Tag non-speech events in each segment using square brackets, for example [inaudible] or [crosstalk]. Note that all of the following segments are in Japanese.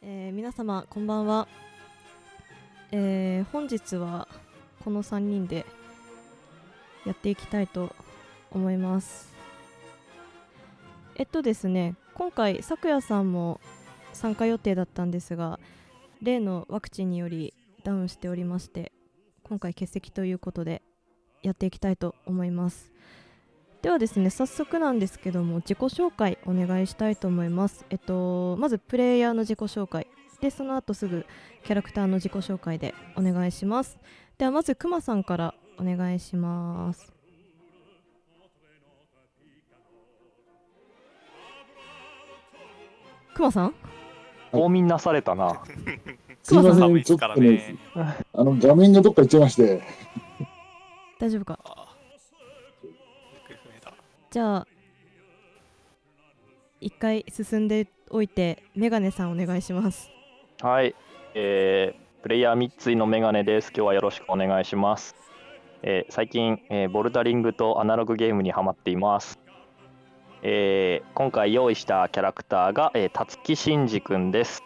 えー皆様こんばんは、えー本日はこの3人でやっていきたいと思います。えっとですね今回咲夜さんも参加予定だったんですが例のワクチンによりダウンしておりまして今回欠席ということでやっていきたいと思います。ではですね早速なんですけども自己紹介お願いしたいと思います。えっとまずプレイヤーの自己紹介。でその後すぐキャラクターの自己紹介でお願いします。ではまずくまさんからお願いします。くまさん？冬眠なされたな。すいませ熊ん、ちょっとからね。ね、あの画面がどっか行っちゃいまして、大丈夫か？じゃあ一回進んでおいてメガネさんお願いしますはい。えー、プレイヤー三井のメガネです。今日はよろしくお願いします。えー最近、えーボルダリングとアナログゲームにハマっています。えー今回用意したキャラクターが、えー、辰木真二くんです。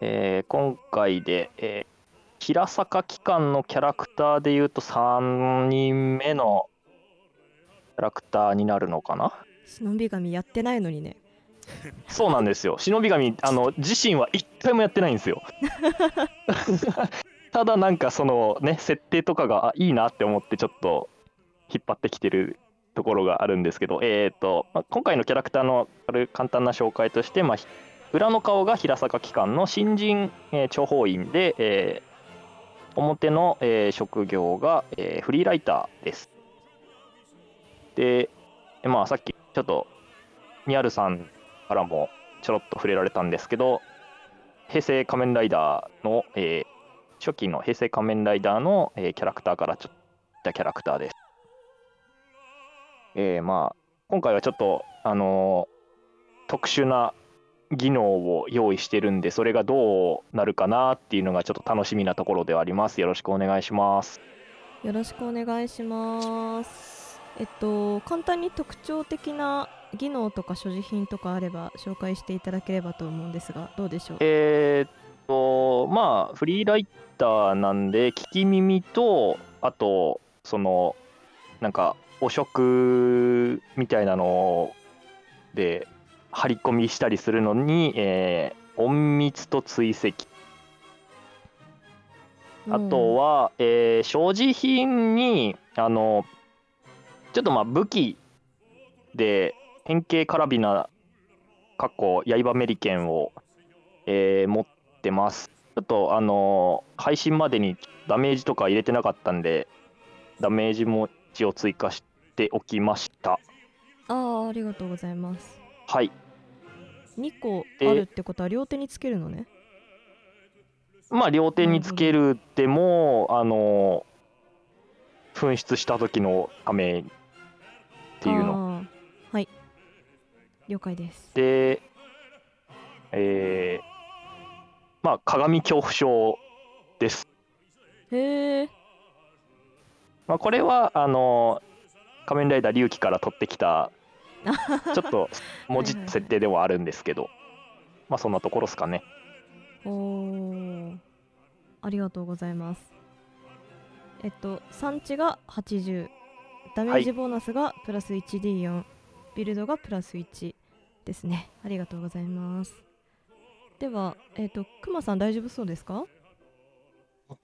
えー今回で、えー平坂機関のキャラクターでいうと3人目のャラクターになるのかな？忍び神やってないのにねそうなんですよ。忍び神あの自身は一回もやってないんですよ。[laughs] ただなんかそのね設定とかがあいいなって思ってちょっと引っ張ってきてるところがあるんですけど、えーとまあ今回のキャラクターのある簡単な紹介として、まあ、ひ裏の顔が平坂機関の新人、えー諜報員で、えー表の、えー職業が、えーフリーライターです。で、まあさっきちょっとニャルさんからもちょろっと触れられたんですけど、平成仮面ライダーの、えー初期の平成仮面ライダーの、えーキャラクターからちょっとしたキャラクターです。えーまあ、今回はちょっと、あのー特殊な技能を用意してるんで、それがどうなるかなっていうのがちょっと楽しみなところではあります。よろしくお願いします。よろしくお願いしますえっと簡単に特徴的な技能とか所持品とかあれば紹介していただければと思うんですがどうでしょう？えーっと、まあ、フリーライターなんで、聞き耳と、あと、その、なんか、汚職みたいなので、張り込みしたりするのに、えー隠密と追跡。あとは、えー所持品に、あの、ちょっとまあ武器で変形カラビナ、過去刃メリケンを、えー持ってます。ちょっとあの配信までにダメージとか入れてなかったんで、ダメージも一応追加しておきました。ああありがとうございますはい。2個であるってことは両手につけるのねまあ、両手につけるでも、あの紛失した時のためっていうの。はい。了解です。で、えーまあ、鏡恐怖症です。へえまあ、これは、あの仮面ライダー龍騎から取ってきた、[laughs] ちょっと文字設定ではあるんですけど、まあ、そんなところですかね。おー。ありがとうございます。えっと産地が80ダメージボーナスがプラス 1D4、ビルドがプラス1ですねありがとうございますではえっとくまさん大丈夫そうですか？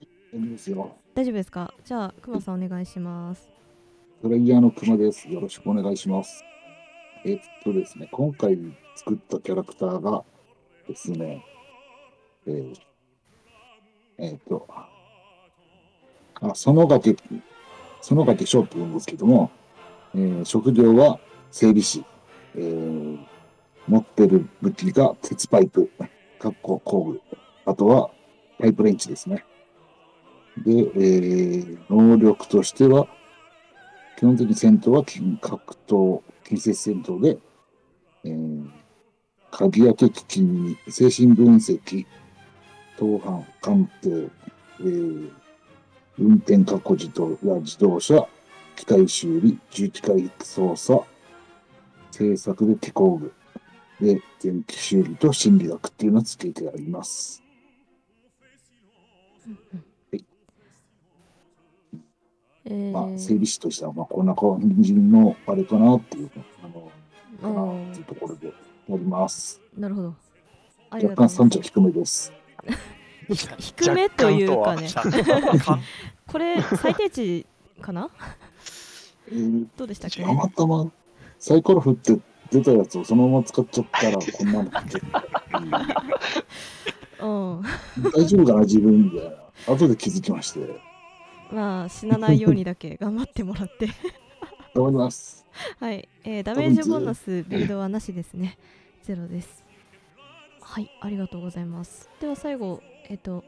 いいんですよ。大丈夫ですか？じゃあくまさんお願いしますプレイヤーの熊です。よろしくお願いします。えっとですね、今回作ったキャラクターがですね、えーえっと、あ、園掛、園掛翔って言うんですけども、えー職業は整備士、えー持ってる武器が鉄パイプ、かっこ工具、あとはパイプレンチですね。で、えー能力としては、基本的に戦闘は近格闘、近接戦闘で、えー、鍵開け機器に精神分析、盗犯、鑑定、えー運転過去自動や自動車、機械修理、重機械操作、製作で機工具、で、電気修理と心理学っていうのをつけてあります。えー、まあ、整備士としては、まあ、こんな感じのあれかなっていうあの、かなあっていうところでやります。ーなるほど若干がとうございます山頂低めです。低めというかね。これ最低値かな？えー、どうでしたっけ？たまたまサイコロ振って出たやつをそのまま使っちゃったら、こんなの結構、うん。大丈夫かな、自分みたいな。後で気づきまして。まあ死なないようにだけ頑張ってもらって。頑張ります。はい、えーダメージボーナスビルドはなしですね。ゼロです。はいありがとうございます。では最後えっ、と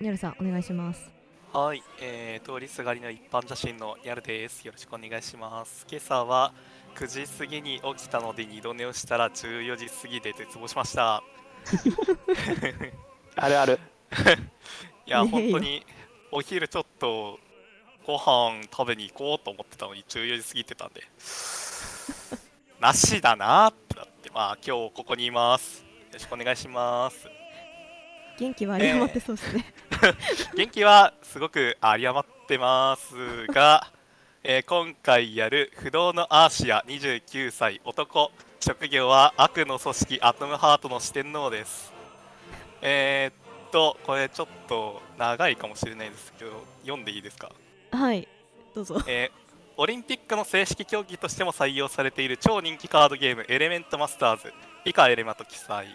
ニャルさんお願いしますはい、えー、通りすがりの一般写真のニャルです。よろしくお願いします。今朝は9時過ぎに起きたので二度寝をしたら14時過ぎで絶望しました。[laughs] あるある [laughs] いや、本当にお昼ちょっとご飯食べに行こうと思ってたのに14時過ぎてたんで、[laughs] なしだなってなって、まあ今日ここにいます。よろしくお願いします。元気はあり余ってそうですね、元気はすごく有り余ってますが、[laughs] えー今回やる不動のアーシア29歳男職業は悪の組織アトムハートの四天王です。えーっとこれちょっと長いかもしれないですけど読んでいいですか？はいどうぞ。えーオリンピックの正式競技としても採用されている超人気カードゲームエレメントマスターズ以下エレマと記載、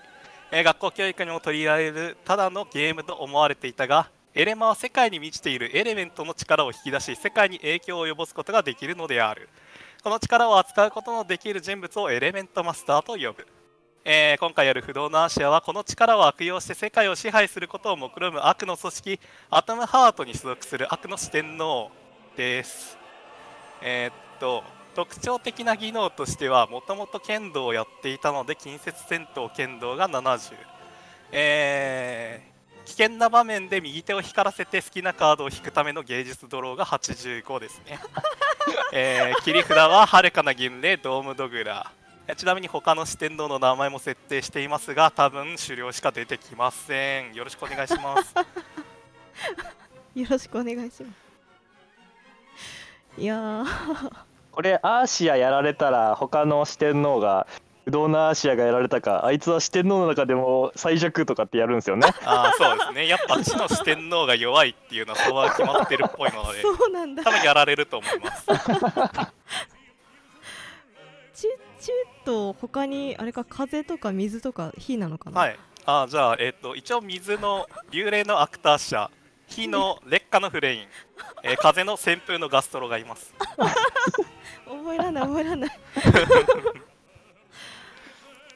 え学校教育にも取り入れられるただのゲームと思われていたがエレマは世界に満ちているエレメントの力を引き出し世界に影響を及ぼすことができるのである。この力を扱うことのできる人物をエレメントマスターと呼ぶ。えー今回やる不動のアシアはこの力を悪用して世界を支配することを目論む悪の組織アトムハートに所属する悪の四天王です。えーっと特徴的な技能としてはもともと剣道をやっていたので近接戦闘剣道が70えー危険な場面で右手を光らせて好きなカードを引くための芸術ドローが85ですね、[laughs] えー切り札は遥かな銀霊ドームドグラ。ちなみに他の四天王の名前も設定していますが多分狩猟しか出てきません。よろしくお願いします。[laughs] よろしくお願いします。いやこれアーシアやられたら他の四天王が不動のアーシアがやられたかあいつは四天王の中でも最弱とかってやるんですよね。[laughs] ああそうですね。やっぱ地の四天王が弱いっていうのはそこは決まってるっぽいのでそうなんだ。多分やられると思います。[laughs] チチと他にあれか風とか水とか火なのかな、はい。あーじゃあ、えっと一応水の幽霊のアクター社火の劣化のフレイン、えー風の旋風のガストロがいます [laughs] 覚えらんない覚えらんない。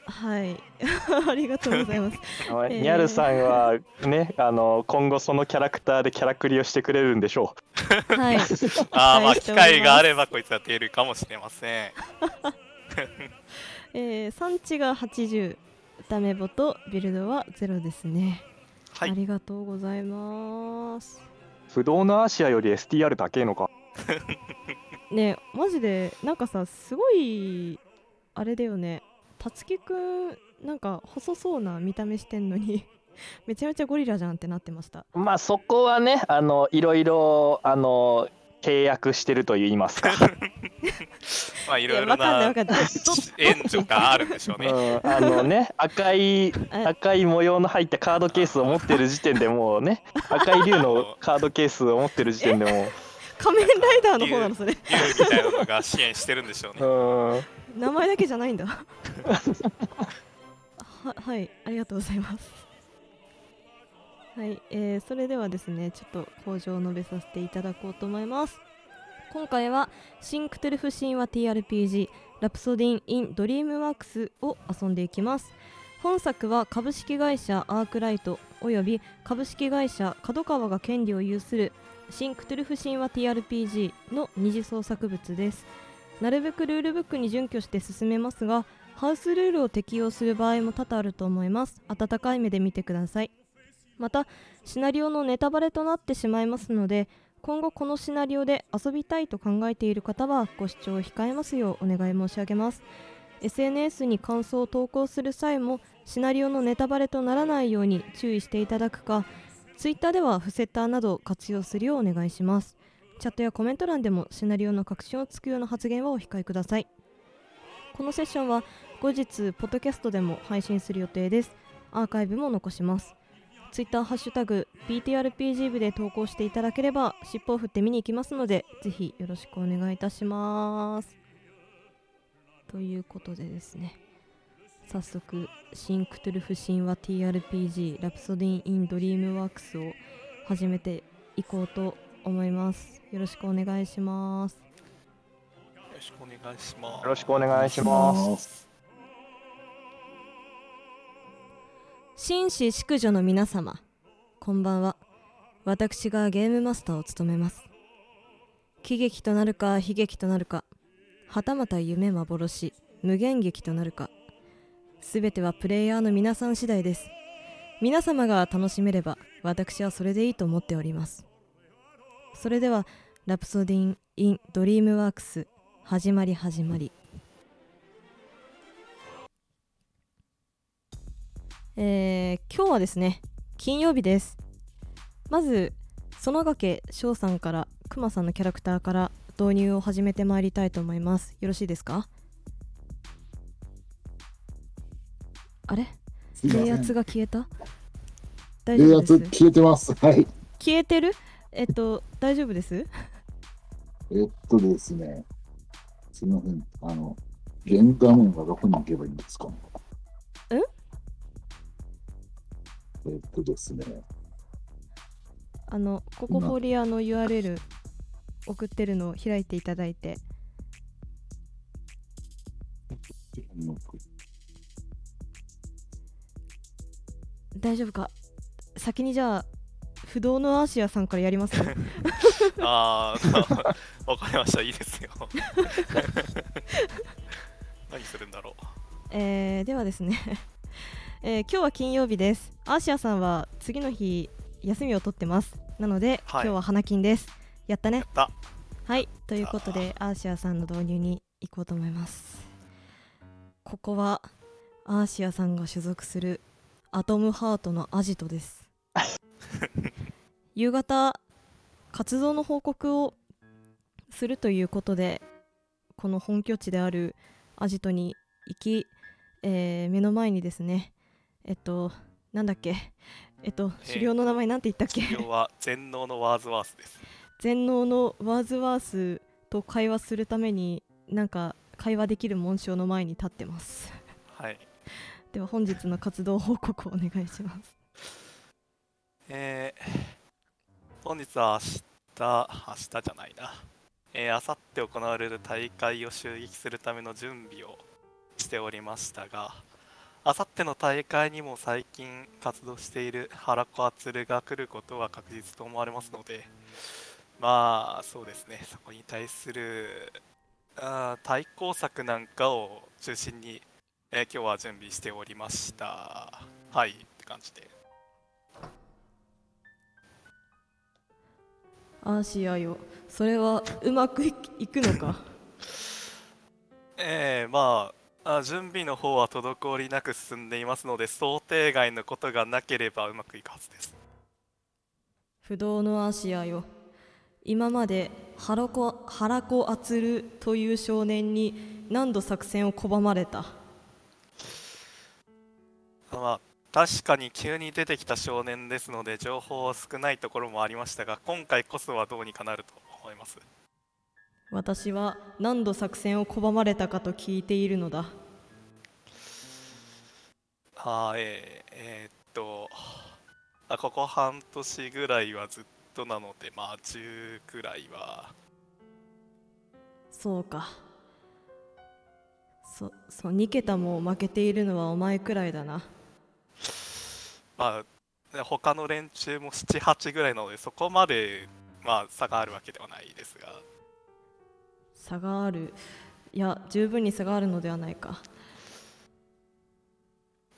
はい。[laughs] ありがとうございます。ニャルさんはねあの今後そのキャラクターでキャラクリをしてくれるんでしょはい。[laughs] あーまあ機会があればこいつは出るかもしれません。[laughs] えー、産地が80ダメボとビルドは0ですね、はい。ありがとうございます。う不動のアーシアより STR 高えのかねえマジでなんかさすごいあれだよね。たつきくんなんか細そうな見た目してんのに [laughs] めちゃめちゃゴリラじゃんってなってました。まあそこはねあのいろいろあの契約してると言いますか、[laughs] まあいいろいろな援助があるんでしょううねん、あのね赤いあ赤い模様の入ったカードケースを持ってる時点でもうね赤い竜のカードケースを持ってる時点でも仮面ライダーの方なのそれ。竜みたいなのが支援してるんでしょうね。名前だけじゃないんだ。[laughs] ははいありがとうございます。はい、えーそれではですねちょっと口上を述べさせていただこうと思います。今回は新クトゥルフ神話 TRPG ラプソディン・イン・ドリームワークスを遊んでいきます。本作は株式会社アークライトおよび株式会社角川が権利を有する新クトゥルフ神話 TRPG の二次創作物です。なるべくルールブックに準拠して進めますがハウスルールを適用する場合も多々あると思います。温かい目で見てください。またシナリオのネタバレとなってしまいますので今後このシナリオで遊びたいと考えている方はご視聴を控えますようお願い申し上げます。SNS に感想を投稿する際もシナリオのネタバレとならないように注意していただくか Twitter ではフセッターなどを活用するようお願いします。チャットやコメント欄でもシナリオの核心をつくような発言はお控えください。このセッションは後日ポッドキャストでも配信する予定です。アーカイブも残します。ツイッターハッシュタグ PTRPG 部で投稿していただければ尻尾を振って見に行きますのでぜひよろしくお願いいたします。ということでですね。早速新クトゥルフ神話 TRPG ラプソディン・イン・ドリームワークスを始めていこうと思いますよろしくお願いしますよろしくお願いします。よろしくお願いします。す。紳士淑女の皆様こんばんは私がゲームマスターを務めます喜劇となるか悲劇となるかはたまた夢幻無限劇となるかすべてはプレイヤーの皆さん次第です。皆様が楽しめれば私はそれでいいと思っております。それではラプソディン・イン・ドリームワークス始まり始まり。えー今日はですね金曜日です。まず園掛翔さんからくまさんのキャラクターから導入を始めてまいりたいと思います。よろしいですか？あれ？すいません冷圧が消えた？大丈冷夫です圧消えてます。はい。消えてる？えっと大丈夫です？えっとですね。すみません。あの、原画面はどこに行けばいいんですか？え？えっとですね。あのここ今フォリアの URL 送ってるのを開いていただいて大丈夫か？先にじゃあ不動のアーシアさんからやります [laughs] ああ、[laughs] わかりました。いいですよ。[laughs] 何するんだろう。えーではですね、えー今日は金曜日です。アーシアさんは次の日休みを取ってます。なので、はい。今日は花金です。やったね。やった。はい。ということでアーシアさんの導入に行こうと思います。ここはアーシアさんが所属するアトムハートのアジトです [laughs] 夕方活動の報告をするということでこの本拠地であるアジトに行き、えー目の前にですねえっとなんだっけえっとえー狩猟の名前なんて言ったっけ？治療は全能のワーズワースです。全能のワーズワースと会話するためになんか会話できる紋章の前に立ってますはい。では本日の活動報告をお願いしますえー本日は明日、明日じゃないな。えー、明後日行われる大会を襲撃するための準備をしておりましたが、明後日の大会にも最近活動している原子敦が来ることは確実と思われますので、まあそうですね、そこに対するあ対抗策なんかを中心に、えー今日は準備しておりました。はい、って感じで。アーシアよそれはうまくいいくのか？[laughs] ええまああ準備の方は滞りなく進んでいますので想定外のことがなければうまくいくはずです。不動のアーシアよ今まで原子原子アツルという少年に何度作戦を拒まれた？まあ確かに急に出てきた少年ですので情報は少ないところもありましたが今回こそはどうにかなると思います？私は何度作戦を拒まれたかと聞いているのだ。あーえーえーっとあここ半年ぐらいはずっとなのでまあ10くらいは。そうか。そそう2桁も負けているのはお前くらいだなまあね他の連中も78ぐらいなのでそこまでまあ差があるわけではないですが。差がある。いや十分に差があるのではないか。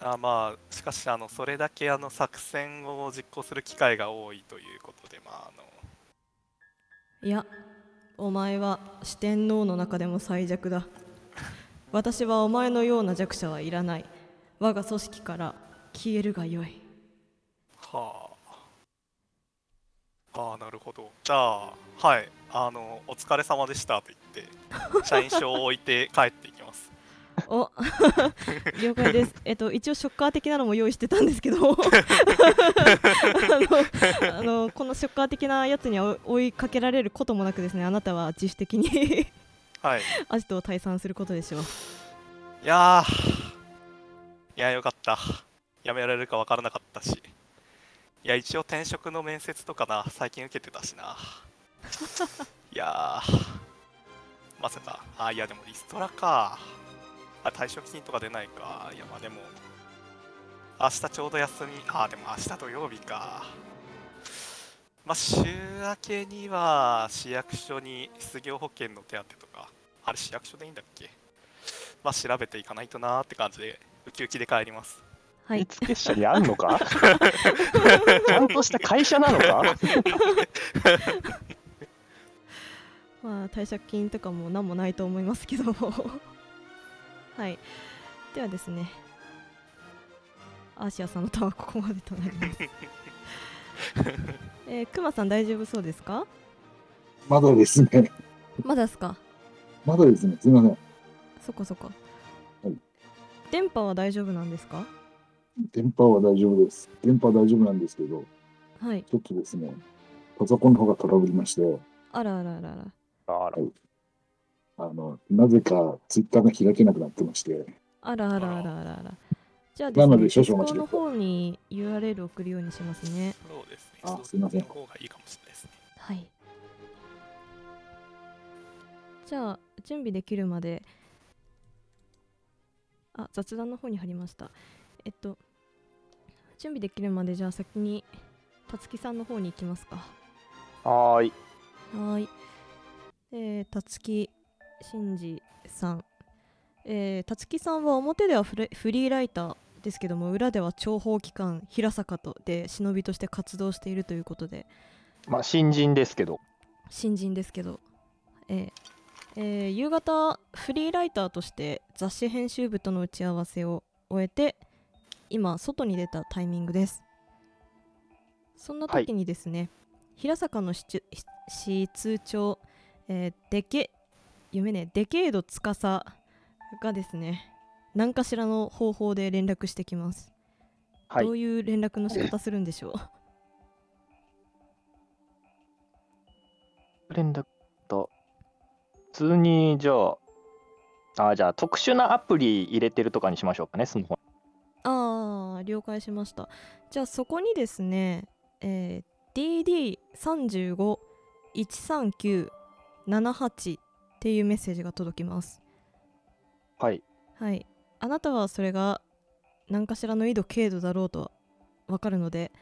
あまあしかしあのそれだけあの作戦を実行する機会が多いということでまああのいやお前は四天王の中でも最弱だ。私はお前のような弱者はいらない。我が組織から消えるがよいはあ。ああ、なるほど。じゃあ、はい。あの、お疲れ様でしたと言って、社員証を置いて帰っていきます。[laughs] お [laughs] 了解です。えっと一応ショッカー的なのも用意してたんですけど [laughs] あのこのショッカー的なやつには追追いかけられることもなくですねあなたは自主的にはい。アジトを退散することでしょう。いやー、いや、よかった。辞められるか分からなかったし。いや、一応転職の面接とかな、最近受けてたしな。[laughs] いやー、まさか、あ、いや、でもリストラか。あ、退職金とか出ないか。いや、まあでも、明日ちょうど休み、あ、でも明日土曜日か。まあ、週明けには市役所に失業保険の手当とか、あれ市役所でいいんだっけ？まあ調べていかないとなーって感じでウキウキで帰りますはい。見付者にあんのか？[laughs] ちゃんとした会社なのか？[laughs] まあ退職金とかも何もないと思いますけど。[laughs] はい。ではですね。アーシアさんのターンはここまでとなります。えー、クマさん大丈夫そうですか？まだですね。まだですか？まだですね。すみません。そこそこ、はい。電波は大丈夫なんですか？電波は大丈夫です。電波は大丈夫なんですけど、はい。ちょっとですね、パソコンの方がトラブりまして、あらあらあらあら。あら。あの、なぜかツイッターが開けなくなってまして、あらあらあらあらあら。じゃあですねなので少々お待ちのください。方に URL 送るようにしますね。そうですね。あすいません。方がいいかもしれないですね。はい。じゃあ準備できるまで。あ雑談の方に貼りました。えっと準備できるまでじゃあ先にたつきさんの方に行きますか。はーい。はーい。えー、たつきしんじさん。えー、たつきさんは表ではフレフリーライターですけども、裏では諜報機関、平坂とで忍びとして活動しているということで、まあ新人ですけど。新人ですけど、えーえー夕方、フリーライターとして雑誌編集部との打ち合わせを終えて、今、外に出たタイミングです。そんな時にですね、平坂の支支通長、えーデケ夢ねデケード司がですね何かしらの方法で連絡してきます、はい。どういう連絡の仕方するんでしょう？連絡と普通にじゃああじゃあ特殊なアプリ入れてるとかにしましょうかねスマホああ了解しました。じゃあそこにですね、えー、DD3513978 っていうメッセージが届きます。はい。はい。あなたはそれが何かしらの緯度経度だろうとわかるので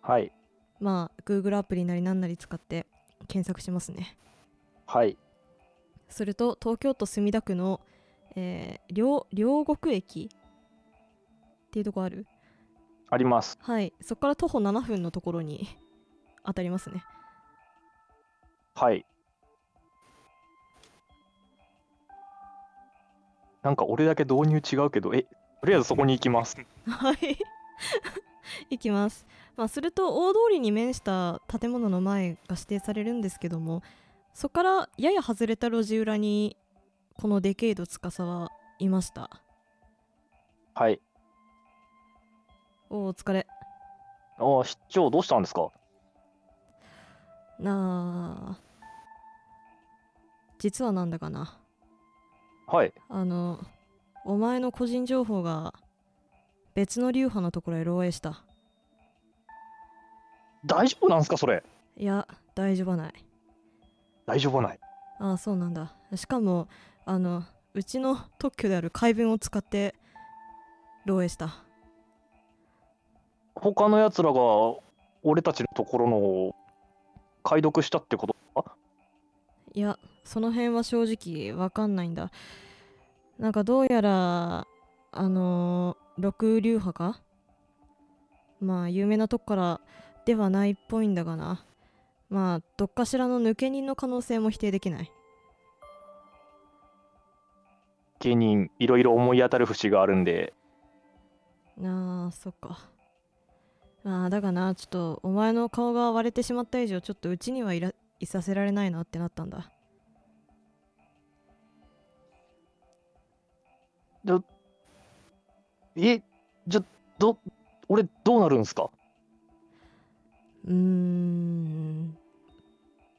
はい。まあ Google アプリなりなんなり使って検索しますね。はい。すると東京都墨田区の、えー両両国駅っていうとこある？あります。はい。そこから徒歩7分のところに当たりますね。はい。なんか俺だけ導入違うけどえとりあえずそこに行きます。はい。[laughs] 行きます。まあすると大通りに面した建物の前が指定されるんですけどもそこからやや外れた路地裏にこのデケイド司はいました。はいおお疲れ。ああ市長どうしたんですか？なあ。実はなんだかな。はい。あのお前の個人情報が別の流派のところへ漏洩した。大丈夫なんですかそれ？いや大丈夫はない。大丈夫ない。ああそうなんだ。しかもあのうちの特許である解文を使って漏洩した他のやつらが俺たちのところのを解読したってこと？かいやその辺は正直わかんないんだ。なんかどうやらあのー、六流派か？まあ有名なとこからではないっぽいんだがな。まあどっかしらの抜け人の可能性も否定できない。芸人いろいろ思い当たる節があるんで。なあそっかまあだがなちょっとお前の顔が割れてしまった以上ちょっとうちにはいらいさせられないなってなったんだ。えじゃど俺どうなるんすか？うーん。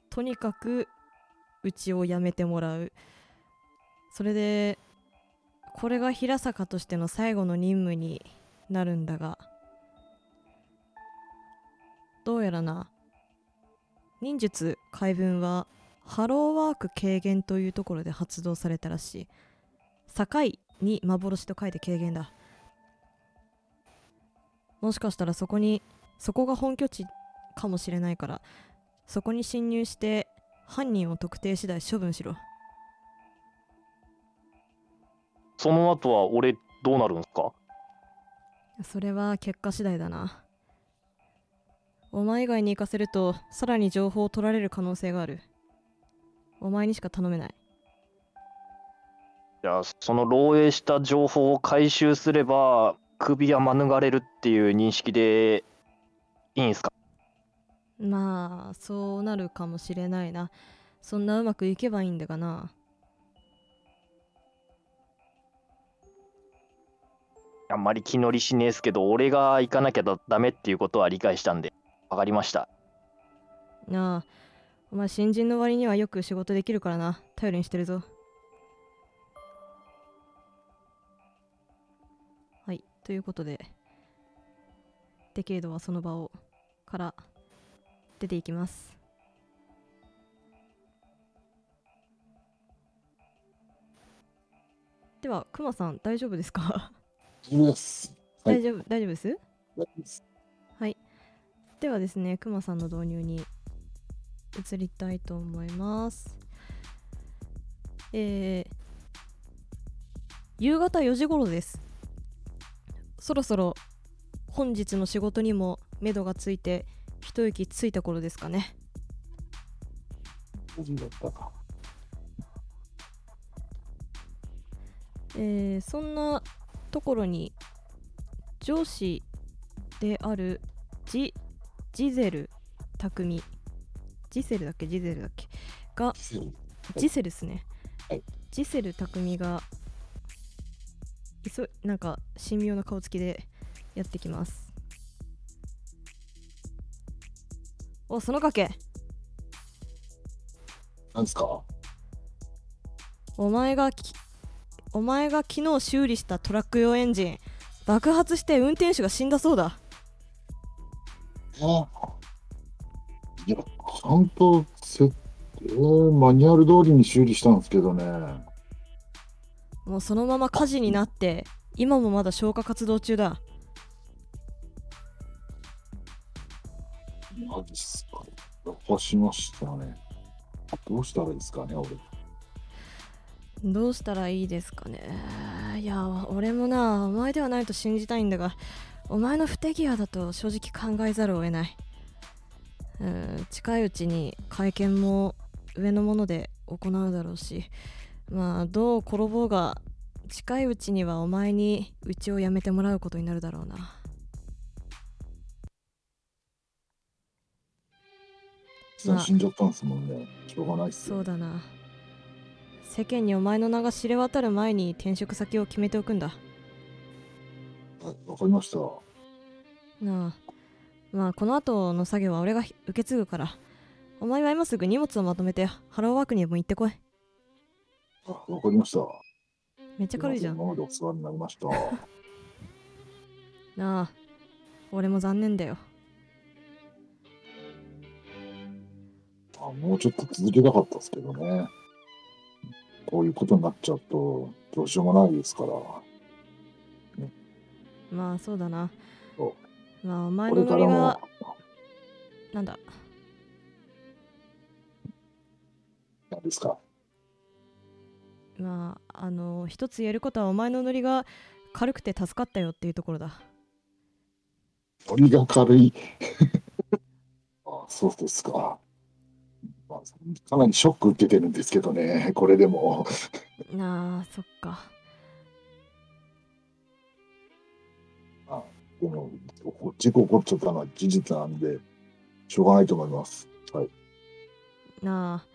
とにかくうちを辞めてもらう。それでこれが平坂としての最後の任務になるんだがどうやらな。忍術解文はハローワーク軽減というところで発動されたらしい。境に幻と書いて軽減だ。もしかしたらそこにそこが本拠地かもしれないからそこに侵入して犯人を特定次第処分しろ。その後は俺どうなるんすか？それは結果次第だなお前以外に行かせるとさらに情報を取られる可能性がある。お前にしか頼めない。じゃあその漏洩した情報を回収すれば首は免れるっていう認識でいいんすか？まあそうなるかもしれないな。そんなうまくいけばいいんだがな。あんまり気乗りしねえっすけど俺が行かなきゃだダメっていうことは理解したんで分かりました。なあ。お前新人の割にはよく仕事できるからな。頼りにしてるぞ。はい。ということでデケイドはその場をから出ていきます。ではクマさん大丈夫ですか？大丈夫です。はい。大丈夫大丈夫ですではですね、くまさんの導入に移りたいと思います。えー、夕方4時頃です。そろそろ本日の仕事にも目処がついて一息ついた頃ですかね。か。えーそんなところに上司であるジジゼル匠。ジセルだっけ？ジゼルだっけ？がジセル。ですね、はい。ジセル匠がいそなんか神妙な顔つきでやってきます。おそのかけ。なんですか？お前がきお前が昨日修理したトラック用エンジン爆発して運転手が死んだそうだあいや、ちゃんとせ、えーマニュアル通りに修理したんですけどね。もうそのまま火事になって今もまだ消火活動中だマジっすか。やしましたね。どうしたらいいですかね、俺。どうしたらいいですかねいや俺もなお前ではないと信じたいんだがお前の不手際だと正直考えざるを得ない。うん近いうちに会見も上のもので行うだろうし。まあどう転ぼうが近いうちにはお前にうちを辞めてもらうことになるだろうな。まあ死んじゃったんですもんね。しょうがないっすよ。そうだな。世間にお前の名が知れ渡る前に転職先を決めておくんだ。はいわかりました。なあまあこの後の作業は俺が受け継ぐからお前は今すぐ荷物をまとめてハローワークにでも行ってこいあわかりました。めっちゃ軽いじゃん今までお世話になりました。[laughs] なあ俺も残念だよあもうちょっと続けたかったですけどね。こういうことになっちゃうと、どうしようもないですから。まあそうだなそまあお前このノリがれからも、なんだ？何ですか？まああの一つ言えることはお前のノリが軽くて助かったよっていうところだノリが軽い。あそうですか。まあ、かなりショック受けてるんですけどね、これでも。なあそっかでも、事故起こっちゃったのは事実なんで、しょうがないと思います。はい。なあ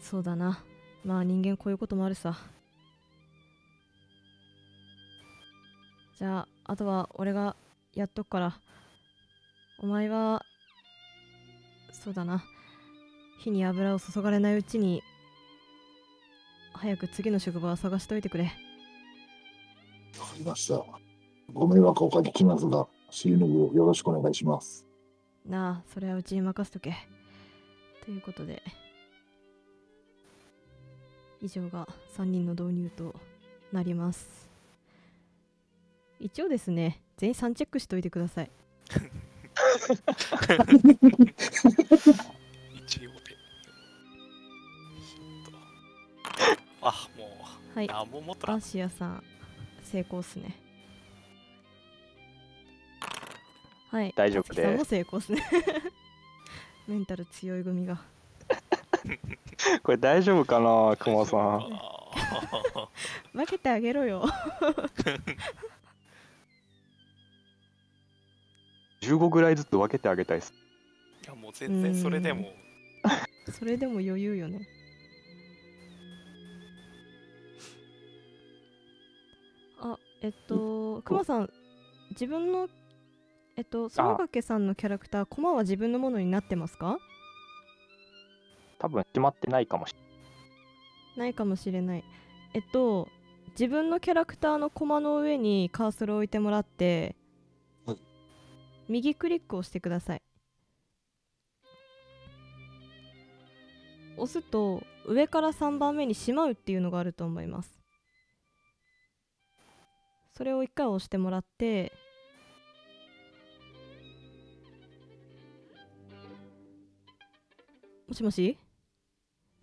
そうだなまあ人間こういうこともあるさじゃああとは俺がやっとくからお前はそうだな火に油を注がれないうちに早く次の職場を探しといてくれわかりました。ご迷惑をおかけしますが、尻拭いをよろしくお願いします。なあそれはうちに任せとけ。ということで以上が3人の導入となります。一応ですね全員3チェックしといてください。一応で。[laughs] あ、もう、はい。なんも持っとら。アん。シアさん成功っすねはい。大丈夫夏希さんもです成功っすね。[laughs] メンタル強い組が。[laughs] これ大丈夫かな熊さん？あ分けてあげろよ。[laughs] 15ぐらいずつ分けてあげたいです。ーいや、もう全然それでも、それでも余裕よね。あえっとくまさん自分のえっとそのかけさんのキャラクターコマは自分のものになってますか？多分決まってないかもしれない。かもしれない。えっと自分のキャラクターのコマの上にカーソルを置いてもらって、はい。右クリックをしてください。押すと上から3番目にしまうっていうのがあると思います。それを1回押してもらってもしもし？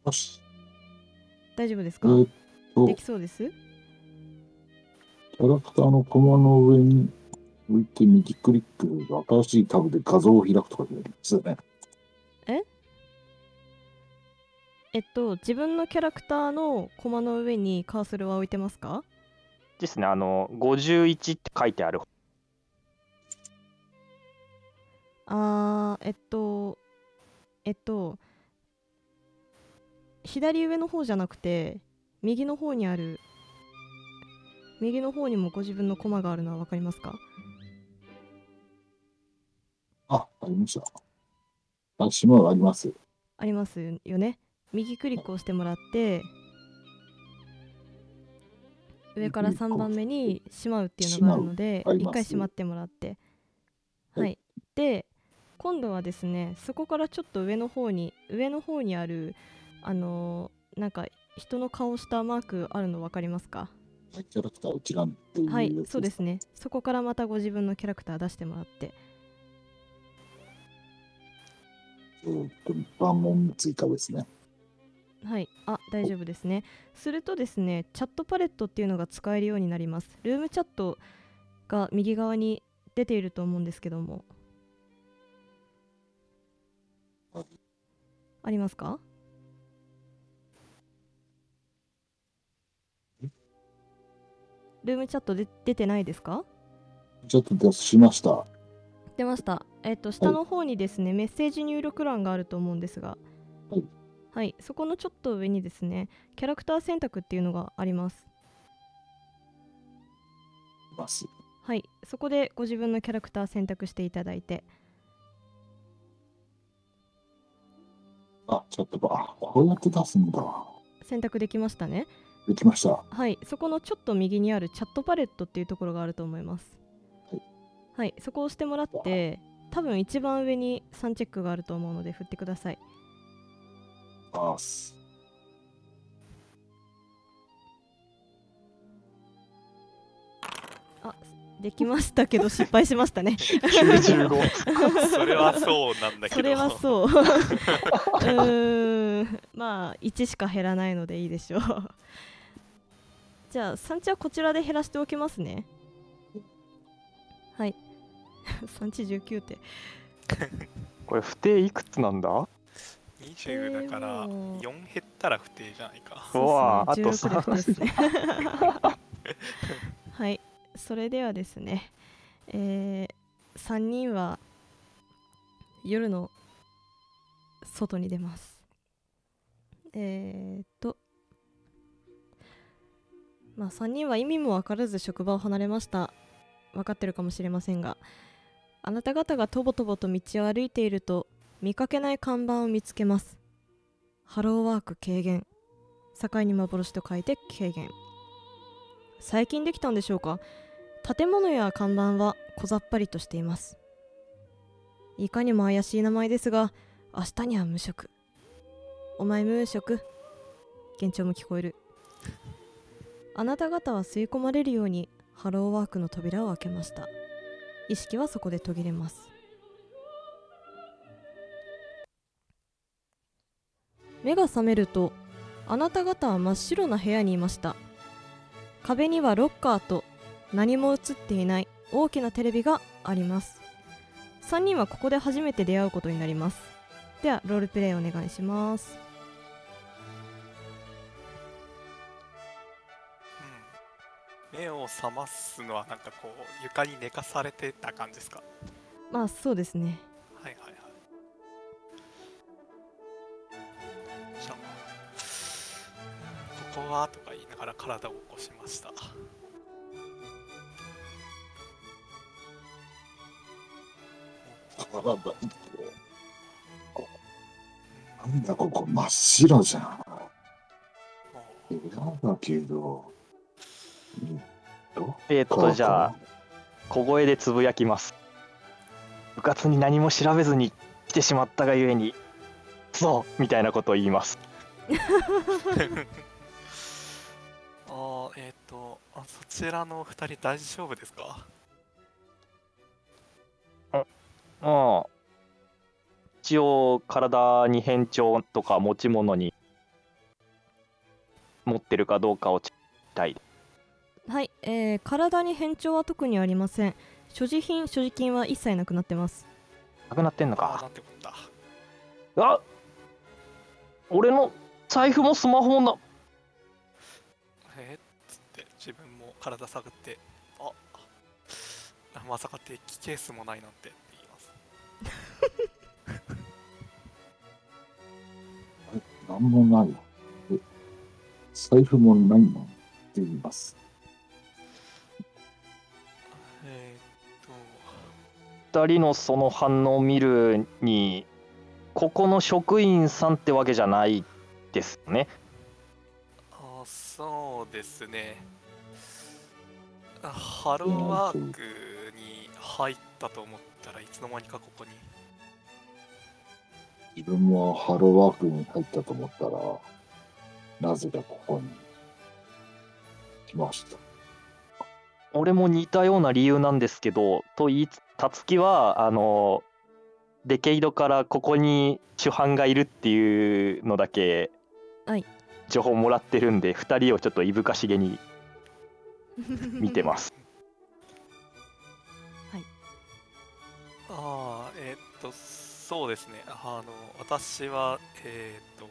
よし。大丈夫ですか？えーっと、でキきそうです？ャラクターのコマの上に置いて右クリック、新しいタブで画像を開くとかですよね。え？っと自分のキャラクターのコマの上にカーソルは置いてますか？ですねあの51って書いてある。あーえっとえっと左上の方じゃなくて右の方にある右の方にもご自分のコマがあるのは分かりますか？あ、ありました。あ、島があります。ありますよね。右クリックをしてもらって上から3番目に「しまう」っていうのがあるので1しまう。あります。回しまってもらって。はい。はい。で今度はですねそこからちょっと上の方に上の方にあるあのーなんか人の顔したマークあるの分かりますか？キャラクター一覧っていうやつはいそうですねそこからまたご自分のキャラクター出してもらってえーっと、番門追加ですね。はい、あ大丈夫ですね。するとですね、チャットパレットっていうのが使えるようになります。ルームチャットが右側に出ていると思うんですけどもはい。ありますか？ルームチャットで出てないですか？ちょっと出しました。出ました。えっ、と、下の方にですね、メッセージ入力欄があると思うんですが、はいはい、そこのちょっと上にですね、キャラクター選択っていうのがあります。ます。はい、そこでご自分のキャラクター選択していただいて、あ、ちょっとば、あこうやって出すんだ。選択できましたね。できました。はい、そこのちょっと右にあるチャットパレットっていうところがあると思います。はい、はい、そこを押してもらって、多分一番上に3チェックがあると思うので振ってください。あーす。あ、できましたけど失敗しましたね。95 [laughs] それはそうなんだけど。それはそう。[laughs] うーん、まあ1しか減らないのでいいでしょう。じゃあ産地はこちらで減らしておきますね。はい。[laughs] 産地19って。[laughs] これ不定いくつなんだ？20だからえーもう4減ったら不定じゃないか。うわあと16ですね。[laughs] はい。それではですね、えー、3人は夜の外に出ますえー、っとまあ3人は意味も分からず職場を離れました。分かってるかもしれませんが。あなた方がとぼとぼと道を歩いていると見かけない看板を見つけます。ハローワーク軽減。境に幻と書いて軽減。最近できたんでしょうか。建物や看板は小ざっぱりとしています。いかにも怪しい名前ですが明日には無職。お前無職。幻聴も聞こえる。あなた方は吸い込まれるようにハローワークの扉を開けました。意識はそこで途切れます。目が覚めるとあなた方は真っ白な部屋にいました。壁にはロッカーと何も映っていない大きなテレビがあります。3人はここで初めて出会うことになります。ではロールプレイお願いします。目を覚ますのはなんかこう床に寝かされてた感じですか？まあそうですね。はいはいはい。じゃあここはとか言いながら体を起こしました。[laughs] なんだここ真っ白じゃん。も嫌だけど。えー、っとじゃあ小声でつぶやきます。部活に何も調べずに来てしまったがゆえにそうみたいなことを言います。う [laughs] あーえっ、とあそちらのお二人大丈夫ですか？まあ一応体に変調とか持ち物に持ってるかどうかをチェックしたいはい、えー、体に変調は特にありません。所持品所持金は一切なくなってます。なくなってんのあーなかんてこったあ俺の財布もスマホもな。えーっつって自分も体探ってああまさかデッキケースもないなんてって言います。[laughs] なんもない。え財布もないのって言います。2人のその反応を見るにここの職員さんってわけじゃないですね。あそうですね。ハローワークに入ったと思ったらいつの間にかここに。自分もハローワークに入ったと思ったらなぜかここに来ました。俺も似たような理由なんですけどと言いつたつきはあのデケイドからここに主犯がいるっていうのだけはい。情報もらってるんで2人をちょっといぶかしげに [laughs] 見てます。ああえーっとそうですね。あの私はえーっと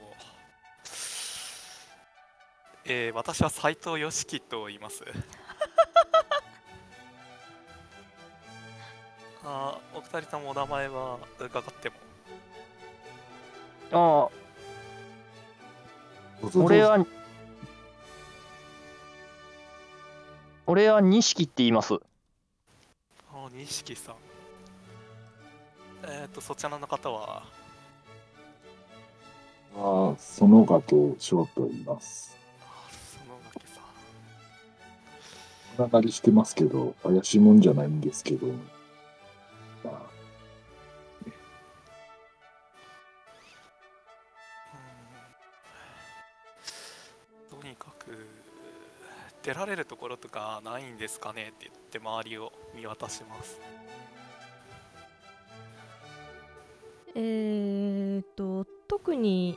えー私は斉藤義樹と言いますあーお二人ともお名前は伺っても。ああ。俺は俺は錦って言います。あー錦さん。えーっとそちらの方は？あそのがと翔と言います。その垣さん。つながりしてますけど、怪しいもんじゃないんですけど、られるところとかないんですかね？って言って周りを見渡します。えーっと特に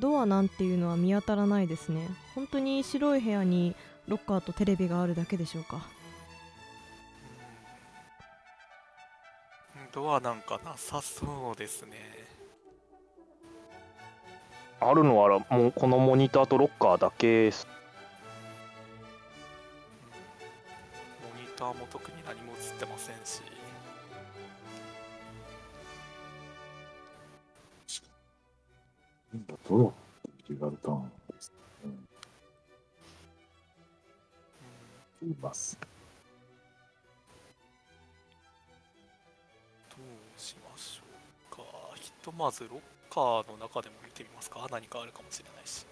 ドアなんていうのは見当たらないですね。本当に白い部屋にロッカーとテレビがあるだけでしょうか。うん。ドアなんかなさそうですね。あるのはもうこのモニターとロッカーだけですタターも特に何も映ってませんし。どうやってリガルターンですね。います。どうしましょうか。ひとまずロッカーの中でも見てみますか。何かあるかもしれないし。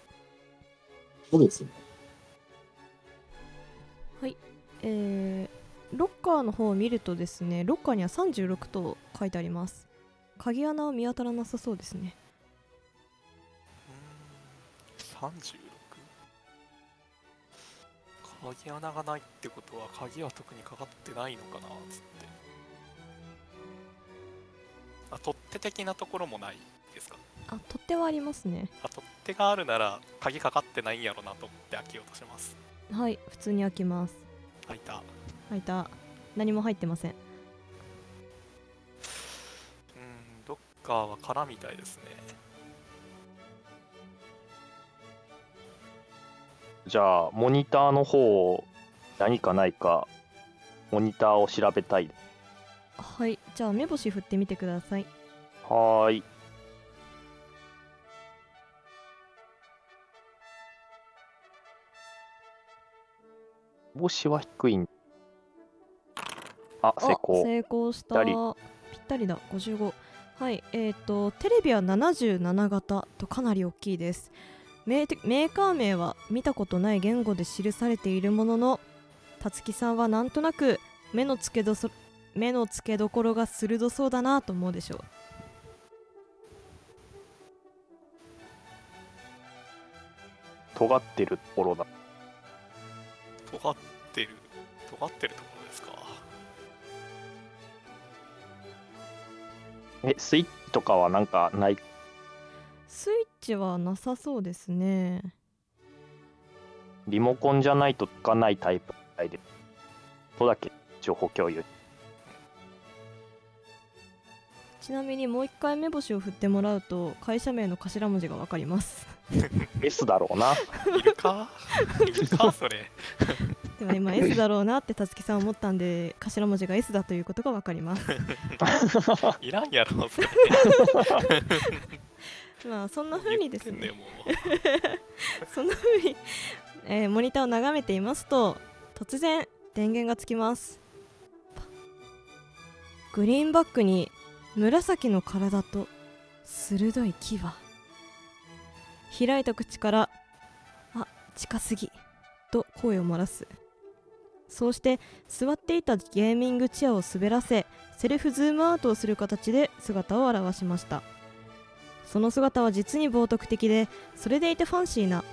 そうですね。えーロッカーの方を見るとですねロッカーには36と書いてあります。鍵穴は見当たらなさそうですね。うーん 36? 鍵穴がないってことは鍵は特にかかってないのかなつって。あ取っ手的なところもないですか？あ取っ手はありますね。あ取っ手があるなら鍵かかってないんやろなと思って開けようとします。はい普通に開きます開いた。開いた。何も入ってません。うんロッカーは空みたいですね。じゃあモニターの方何かないかモニターを調べたい。はい。じゃあ目星振ってみてください。はーい星は低い。んあ成あ功。成功した。ぴぴっったりだ。55はいえっ、とテレビは77型とかなり大きいです。メーメーカー名は見たことない言語で記されているもののたつきさんはなんとなく目の付けどそ目の付けどころが鋭そうだなと思うでしょう。尖ってるところだ尖ってる尖ってるところですか？えスイッチとかはなんかない？スイッチはなさそうですね。リモコンじゃないとつかないタイプみたいでとだけ情報共有。ちなみにもう一回目星を振ってもらうと会社名の頭文字がわかります。[laughs] S だろうな [laughs] か？[laughs] か？それ。でも今 S だろうなってたつきさん思ったんで頭文字が S だということがわかります。[laughs] いらんやろそれ。[laughs] まあそんな風にですね。そんな風に、えーモニターを眺めていますと突然電源がつきます。グリーンバックに紫の体と鋭い牙。開いた口から「あ近すぎ」と声を漏らす。そうして座っていたゲーミングチェアを滑らせセルフズームアウトをする形で姿を現しました。その姿は実に冒涜的でそれでいてファンシーな。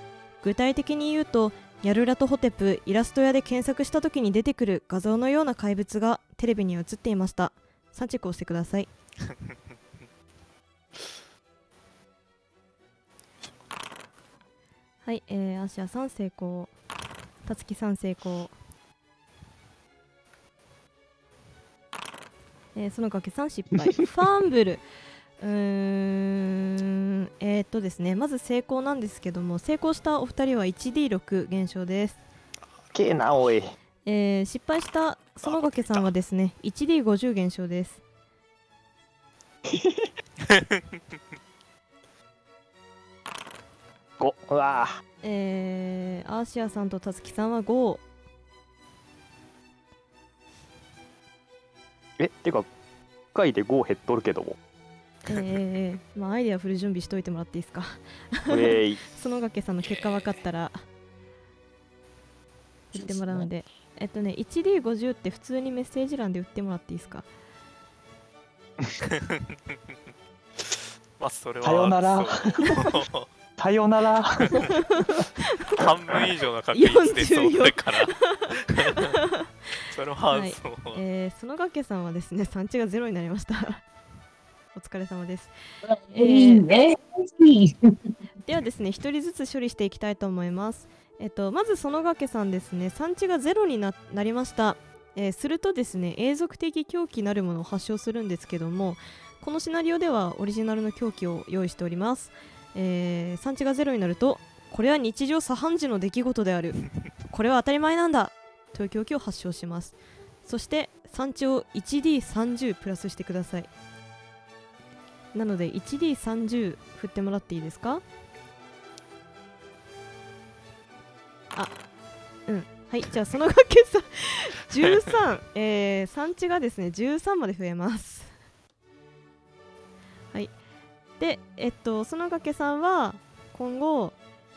具体的に言うとヤルラとホテプイラスト屋で検索した時に出てくる画像のような怪物がテレビに映っていました。3チェックをしてください。はい、えー、アシアさん成功。たつきさん成功。えー、その崖さん失敗。[laughs] ファンブル。うーんえー、っとですねまず成功なんですけども成功したお二人は 1D6 減少です、けえなおい。えー、失敗した園掛さんはですね 1D50 減少です [laughs] 5うわ。えー、アーシアさんとたつきさんは5えてか1回で5減っとるけども。えー、まあアイデアフル準備しといてもらっていいですか？ウェイ園掛さんの結果分かったら。言ってもらうので。えっとね 1D50 って普通にメッセージ欄で打ってもらっていいですか？[laughs] まあそれはさよなら。そうさよなら。半分以上の確率でそうだから。それは。はい。えー、園掛さんはですね産地がゼロになりました。[laughs] お疲れ様です、えー、ね。ではですね一人ずつ処理していきたいと思います。えっとまず園掛さんですね産地がゼロにななりました。えーするとですね永続的狂気なるものを発症するんですけどもこのシナリオではオリジナルの狂気を用意しております、えー産地がゼロになるとこれは日常茶飯事の出来事である。これは当たり前なんだ。という狂気を発症します。そして産地を 1D30 プラスしてください。なので 1D30 振ってもらっていいですか？あうん。はいじゃあその掛けさ13、[laughs] えー、産地がですね13まで増えます。はい。でえっとその掛けさんは今後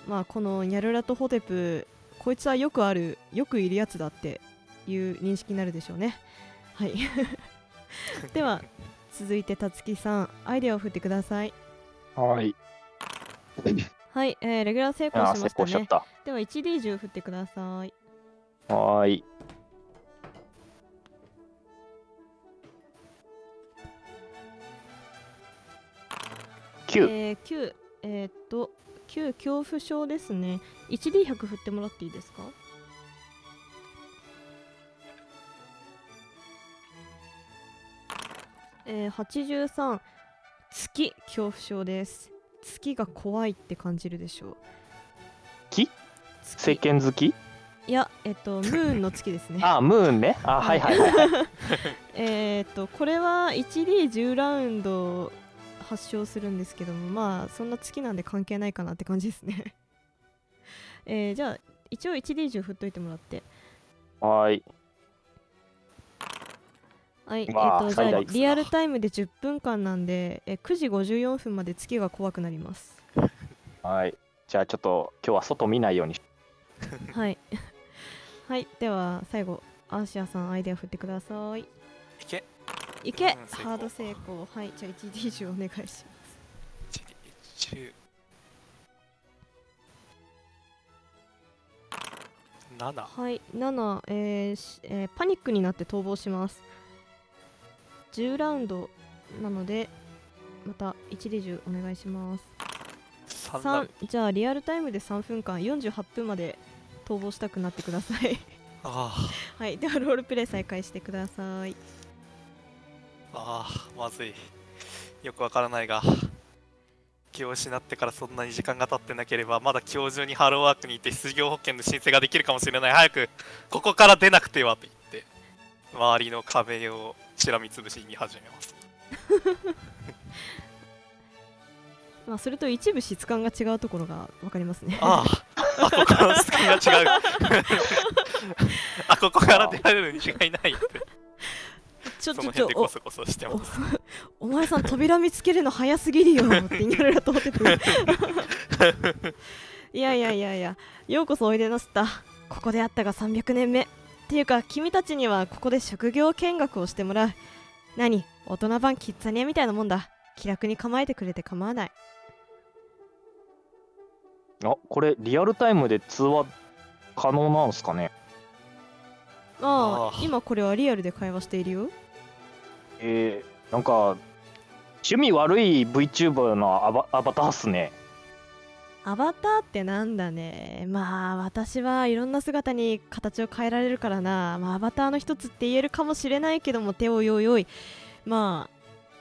まあこのニャルラとホテプこいつはよくあるよくいるやつだっていう認識になるでしょうねはい [laughs] では続いてたつきさんアイデアを振ってくださいはい。はい、えー、レギュラー成功しましたね。では 1D10 振ってくださいはーい。9。えー、9えー、っと9恐怖症ですね。1D100 振ってもらっていいですか？えー、83月恐怖症です。月が怖いって感じるでしょう。木月。石鹸好き？いやえっと [laughs] ムーンの月ですね。あ、ムーンね。あ、はいはいはいはい。[laughs] えーっとこれは 1D10 ラウンド発症するんですけどもまあそんな月なんで関係ないかなって感じですね。[laughs] えーじゃあ一応 1D10 振っといてもらって。はーい。はいえっとじゃあリアルタイムで10分間なんで、えー9時54分まで月が怖くなります。[laughs] はい。じゃあちょっと今日は外見ないようにし。[laughs] はい。はい。では最後アーシアさんアイデア振ってください。いけいけ、ハード成功はいじゃあ 1D10 お願いします10 7はい、7、えーしえーパニックになって逃亡します。10ラウンドなので、また1で10お願いします。3ラウン3じゃあリアルタイムで3分間48分まで逃亡したくなってください。あはい、ではロールプレイ再開してください。ーあーまずい。よくわからないが気を失ってからそんなに時間が経ってなければまだ今日中にハローワークに行って失業保険の申請ができるかもしれない。早くここから出なくてはと言って周りの壁をしらみつぶしに見始めます。[laughs] まあ、それと一部質感が違うところが分かりますね。あああここのスキンが違う。[laughs] あここから出られるに違いないってちょそのちょちょお辺でコソコソしてます。お [laughs] 前さん扉見つけるの早すぎるよってニャルラとホテプいやいやいやいやようこそおいでなすった。ここであったが300年目。っていうか君たちにはここで職業見学をしてもらう。何大人版キッザニアみたいなもんだ。気楽に構えてくれて構わない。あ、これリアルタイムで通話可能なんすかね？ああ。今これはリアルで会話しているよえー、なんか趣味悪い VTuber のアバアバターっすね。アバターってなんだね。まあ私はいろんな姿に形を変えられるからな、まあ、アバターの一つって言えるかもしれないけども手をよいよい。まあ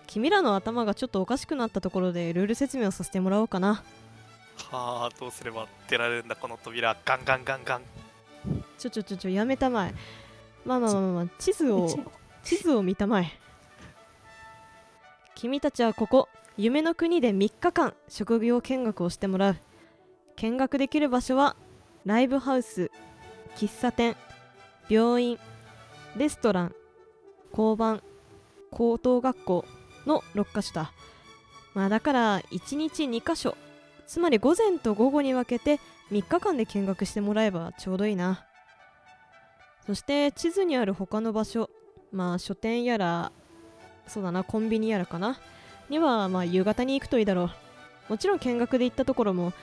君らの頭がちょっとおかしくなったところでルール説明をさせてもらおうかな。はあどうすれば出られるんだこの扉。ガンガンガンガン。ちょちょちょちょやめたまえ。まあまあまあまあ地図を地図を。[laughs] 見たまえ君たちはここ夢の国で3日間職業見学をしてもらう。見学できる場所はライブハウス喫茶店病院レストラン交番高等学校の6カ所だ。まあだから1日2カ所つまり午前と午後に分けて3日間で見学してもらえばちょうどいいな。そして地図にある他の場所まあ書店やらそうだなコンビニやらかな。にはまあ夕方に行くといいだろう。もちろん見学で行ったところもか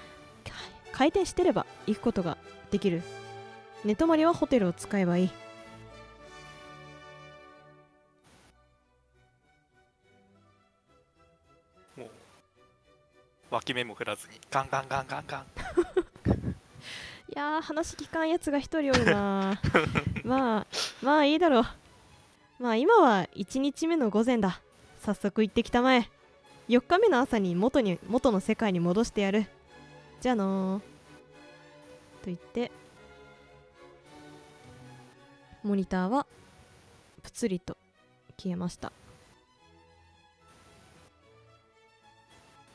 開店してれば行くことができる。寝泊まりはホテルを使えばいい。もう脇目も振らずにガンガンガンガンガン。[laughs] いやー話聞かんやつが一人おるなまあまあいいだろうまあ今は1日目の午前だ。早速行ってきたまえ。4日目の朝に元に元の世界に戻してやる。じゃあのー、と言って。モニターはぷつりと消えました。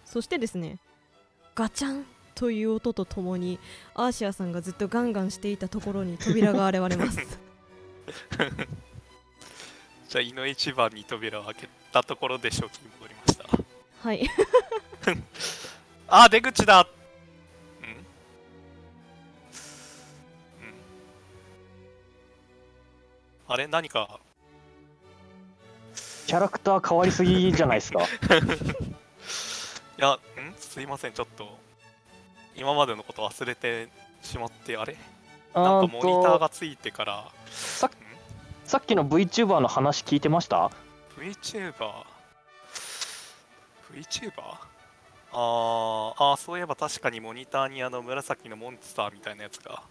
そしてですねガチャンという音とともにアーシアさんがずっとガンガンしていたところに扉が現れます。[laughs] じゃあ、井の一番に扉を開けたところで正気に戻りました。はい。あ、出口だ。うん。うん。あれ？何か、キャラクター変わりすぎじゃないですか？[laughs] いや、ん？すいません、ちょっと、今までのこと忘れてしまって、あれ？なんかモニターがついてから、ささっきの VTuber の話聞いてました？VTuber VTuber? あーあーそういえば確かにモニターにあの紫のモンスターみたいなやつが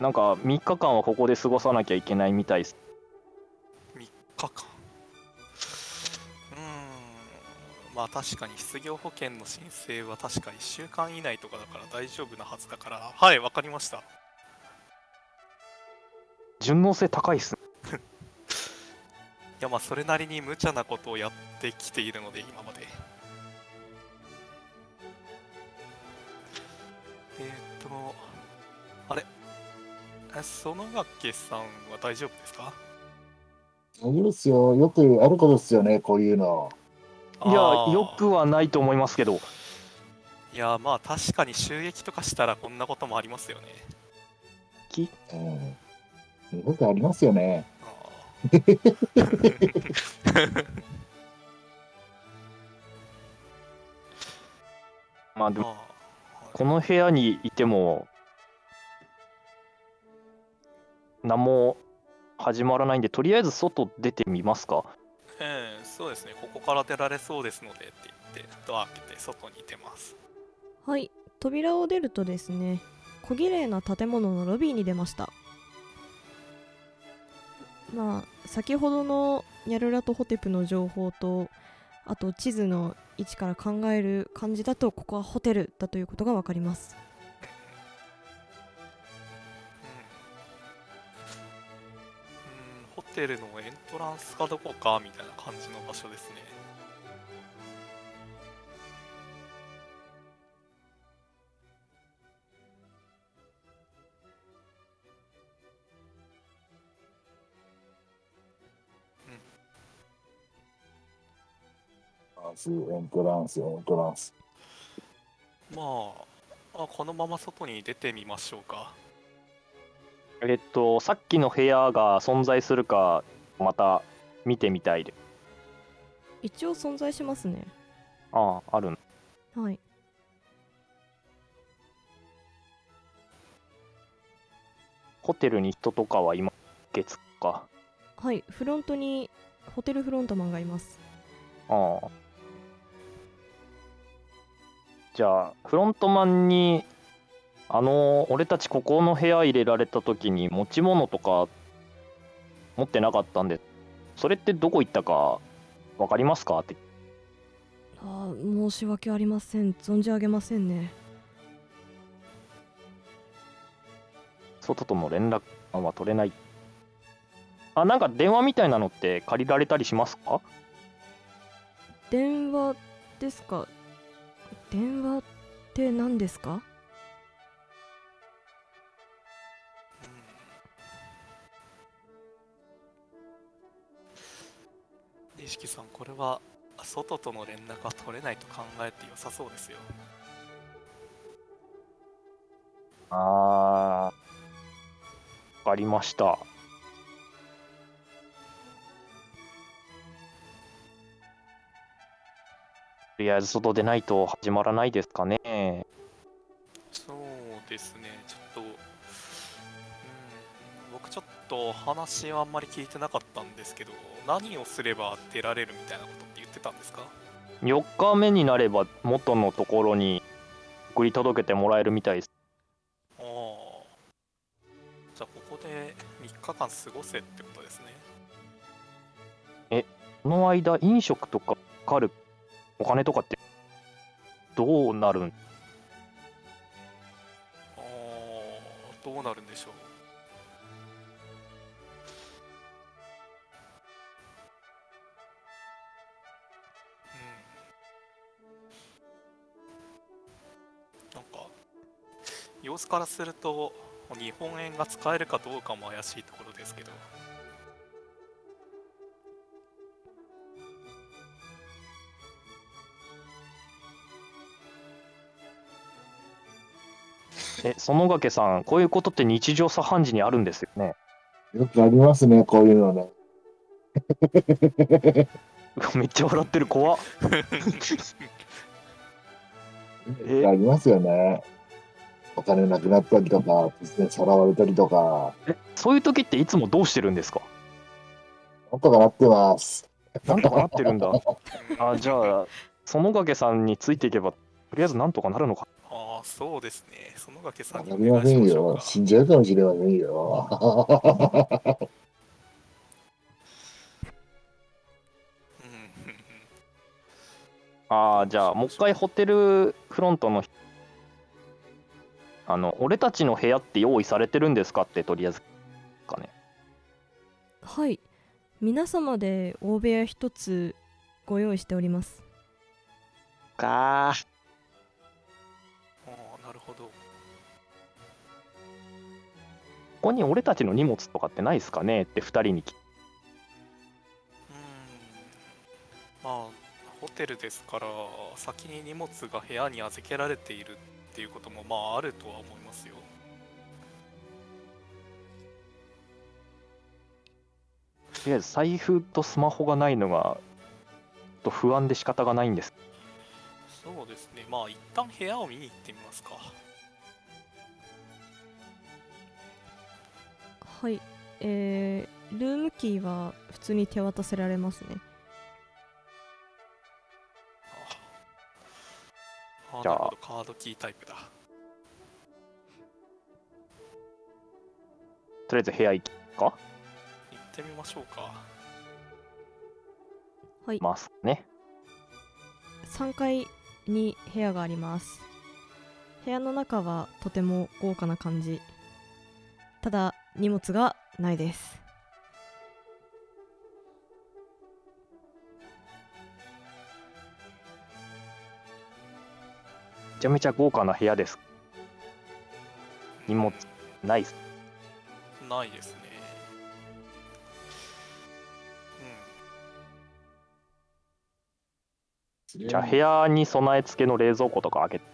なんか3日間はここで過ごさなきゃいけないみたいです。3日間？うーん。まあ確かに失業保険の申請は確か1週間以内とかだから大丈夫なはずだから。はいわかりました順応性高いっすね。[laughs] いやまあそれなりに無茶なことをやってきているので今まで。えー、っとあれ？え園垣さんは大丈夫ですか？大丈夫ですよ。よくあることですよね、こういうの。いやよくはないと思いますけど。いやまあ確かに襲撃とかしたらこんなこともありますよね。き？うん。よくありますよね。[laughs] まあでもあこの部屋にいても何も始まらないんでとりあえず外出てみますか？ええそうですね。ここから出られそうですのでって言ってドア開けて外に出ます。はい。扉を出るとですね小綺麗な建物のロビーに出ましたまあ先ほどのニャルラとホテプの情報とあと地図の位置から考える感じだとここはホテルだということが分かります。うん。うん。ホテルのエントランスかどこかみたいな感じの場所ですね。エントランス、エントランス。まああこのまま外に出てみましょうか。えっとさっきの部屋が存在するかまた見てみたいで。一応存在しますね。あああるんはい。ホテルに人とかは今月か？はいフロントにホテルフロントマンがいます。ああじゃあフロントマンにあの俺たちここの部屋入れられた時に持ち物とか持ってなかったんでそれってどこ行ったか分かりますか？って。あー申し訳ありません。存じ上げませんね。外との連絡は取れない。あなんか電話みたいなのって借りられたりしますか？電話ですか？電話って何ですか？意識さんこれは外との連絡は取れないと考えて良さそうですよ。あー分かりましたりあえず外出ないと始まらないですかね。そうですね。ちょっとうん僕ちょっと話はあんまり聞いてなかったんですけど何をすれば出られるみたいなことって言ってたんですか？4日目になれば元のところに送り届けてもらえるみたいです。ああじゃあここで3日間過ごせってことですね。この間飲食とかかかるお金とかってどうなるん？あどうなるんでしょう。様子からすると日本円が使えるかどうかも怪しいところですけど。え、園掛さん、こういうことって日常茶飯事にあるんですよね。よくありますね、こういうのね。[laughs] めっちゃ笑ってる、怖っ。[laughs] えありますよね。お金なくなったりとか、突然さらわれたりとか、え、そういう時っていつもどうしてるんですか？なんとかなってます。なんとかなってるんだ。あ、じゃあ、園掛さんについていけば、とりあえずなんとかなるのか。そうですね園掛さわんにませんよ。いしましょうか死んじゃうかもしれませんよ。ああ、じゃあ、もう一回ホテルフロントの、あの、俺たちの部屋って用意されてるんですかって、とりあえず、かね。はい皆様で大部屋一つご用意しておりますかあこに俺たちの荷物とかってないですかね？って2人に聞うん。まあホテルですから先に荷物が部屋に預けられているっていうこともまああるとは思いますよ。とりあえず財布とスマホがないのがと不安で仕方がないんです。そうですね。まあ一旦部屋を見に行ってみますかはい。えー、ルームキーは普通に手渡せられますね。ああじゃあ。なるほど。カードキータイプだ。とりあえず部屋行きか？行ってみましょうか。はい。ますね。3階に部屋があります。部屋の中はとても豪華な感じ。ただ荷物がないです。めちゃめちゃ豪華な部屋です。荷物ないっす。ないですね。じゃあ部屋に備え付けの冷蔵庫とか開けて。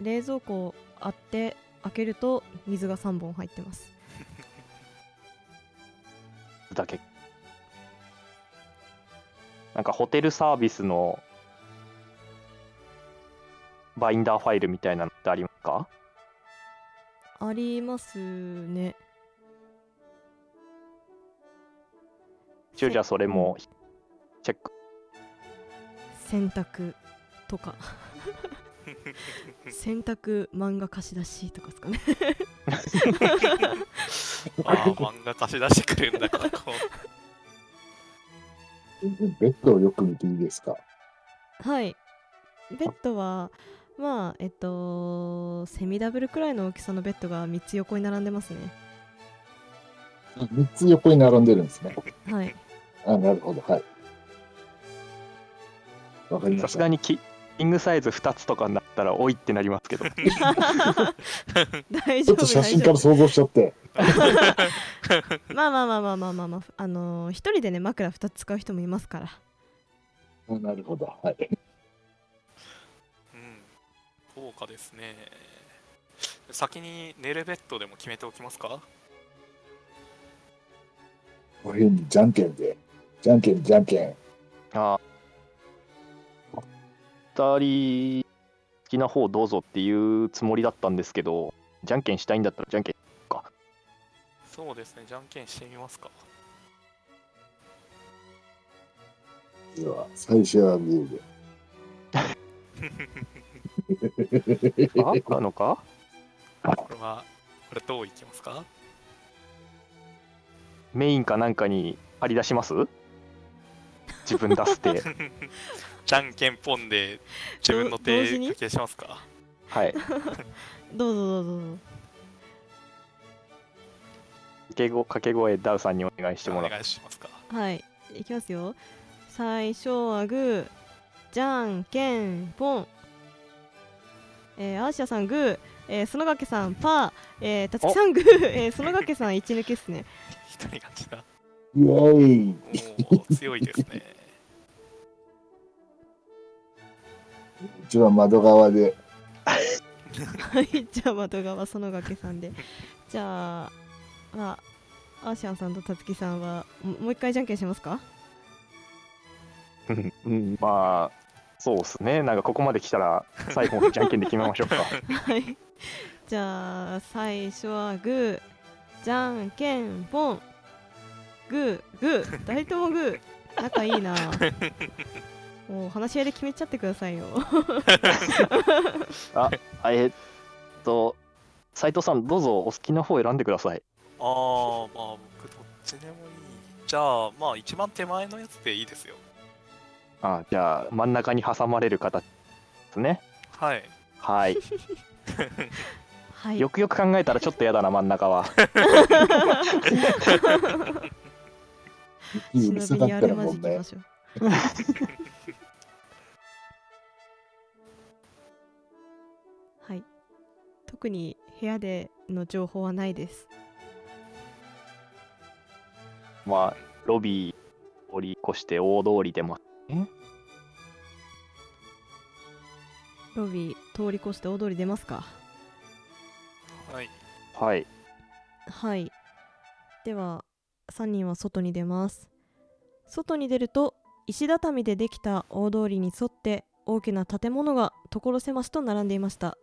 冷蔵庫あって開けると水が3本入ってます。るだけ。なんかホテルサービスのバインダーファイルみたいなのってありますか？ありますね。一応じゃあそれもチェック。洗濯とか。うん洗濯漫画貸し出しとかですかね [laughs] ああ漫画貸し出してくれるんだからこベッドをよく見ていいですか？はいベッドはまあえっとセミダブルくらいの大きさのベッドが3つ横に並んでますね3つ横に並んでるんですね。はいあ、なるほど。はい。わかりさました。すがにキキングサイズ2つとかになったら多いってなりますけど大丈夫ちょっと写真から想像しちゃって。夫 [laughs] まあまあまあまあまあまあまああのー一人でね枕2つ使う人もいますからあなるほど。はい。うん豪華ですね先に寝るベッドでも決めておきますか？こういうふうにじゃんけんで。じゃんけん、じゃんけん。あ2人好きな方どうぞっていうつもりだったんですけどじゃんけんしたいんだったらじゃんけんそうですねじゃんけんしてみますか。では、最初はグーで。ああのか？これはこれどういきますか？メインかなんかに張り出します？自分出すって [laughs] じゃんけんぽんで自分の同手時に掛けしますか？はい。[laughs] どうぞどうぞどうぞ。掛けご掛け声ダウさんにお願いしてもらおう願いしますか？はい。いきますよ。最初はグーじゃんけんぽん。えー、アーシアさんグー、えー、園掛さんパー、えー、たつきさんグー、えー、園掛さん一抜けっすね。[laughs] 一人勝ちだ。イエーイ。おー強いですね。うちは窓側で。はい、じゃあ窓側園掛さんで。じゃあ、まあ、アーシアンさんとたつきさんはももう一回じゃんけんしますか？うんうん、まあ、そうですね。なんかここまで来たら、最後、じゃんけんで決めましょうか。はい。じゃあ、最初はグー、じゃんけんぽん。グー、グー、誰ともグー。仲いいな。もう話し合いで決めちゃってくださいよ。[laughs] あえーっと、斉藤さん、どうぞお好きな方選んでください。ああ、まあ僕どっちでもいい。じゃあ、まあ一番手前のやつでいいですよ。あじゃあ、真ん中に挟まれる形ですね。はい。はい。はい。よくよく考えたらちょっとやだな、真ん中は。息うるさかった忍びにあるらもうね [laughs] 特に部屋での情報はないです。まあ、ロビー降り越して大通りでも。ロビー通り越して大通り出ますか？はい。はい。はい。では、3人は外に出ます。外に出ると、石畳でできた大通りに沿って大きな建物が所狭しと並んでいました。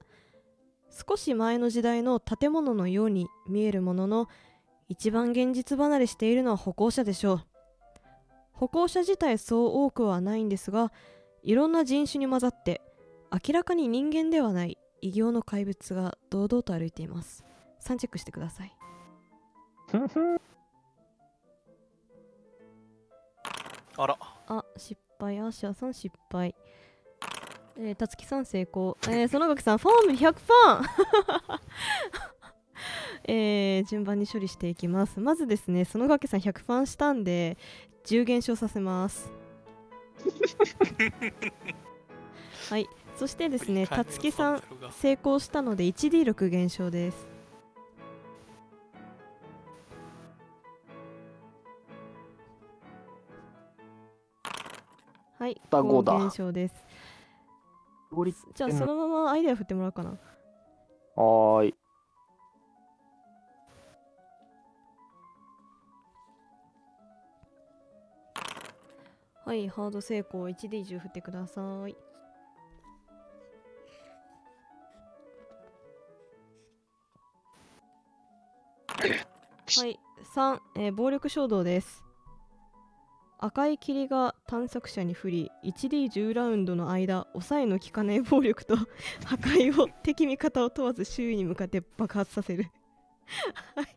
少し前の時代の建物のように見えるものの、一番現実離れしているのは歩行者でしょう。歩行者自体そう多くはないんですが、いろんな人種に混ざって、明らかに人間ではない異形の怪物が堂々と歩いています。3チェックしてください。[laughs] あら、あ、失敗。アーシャーさん失敗。えー、たつきさん成功。えー、園垣さん、ファーム100% [laughs] えー、順番に処理していきます。まずですね、園垣さん100ファンしたんで、10減少させます。[laughs] はい。そしてですね、たつきさん成功したので 1D6 減少です。はい、だ五だ5減少です。じゃあそのままアイデア振ってもらおうかな。はーい。はい、ハード成功 1D10 振ってください。[laughs] はい、3、えー暴力衝動です。赤い霧が探索者に降り 1D10 ラウンドの間抑えの効かない暴力と [laughs] 破壊を敵味方を問わず周囲に向かって爆発させる。は [laughs] い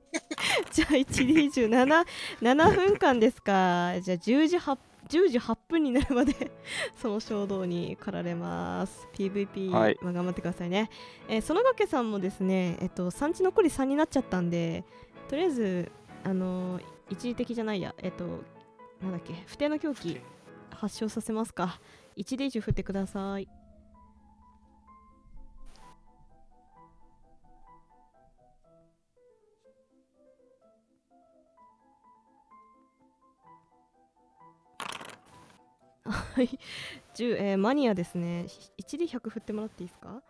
じゃあ 1D17 7分間ですか。じゃあ10時 8, 10時8分になるまで [laughs] その衝動に駆られます。PVP、はい。まあ、頑張ってくださいね、えー、園掛さんもですねえっと産地残り3になっちゃったんでとりあえずあのー一時的じゃないやえっとなんだっけ？不定の狂気発症させますか？1D10 振ってください。はい、10、えーマニアですね。1D100 振ってもらっていいですか？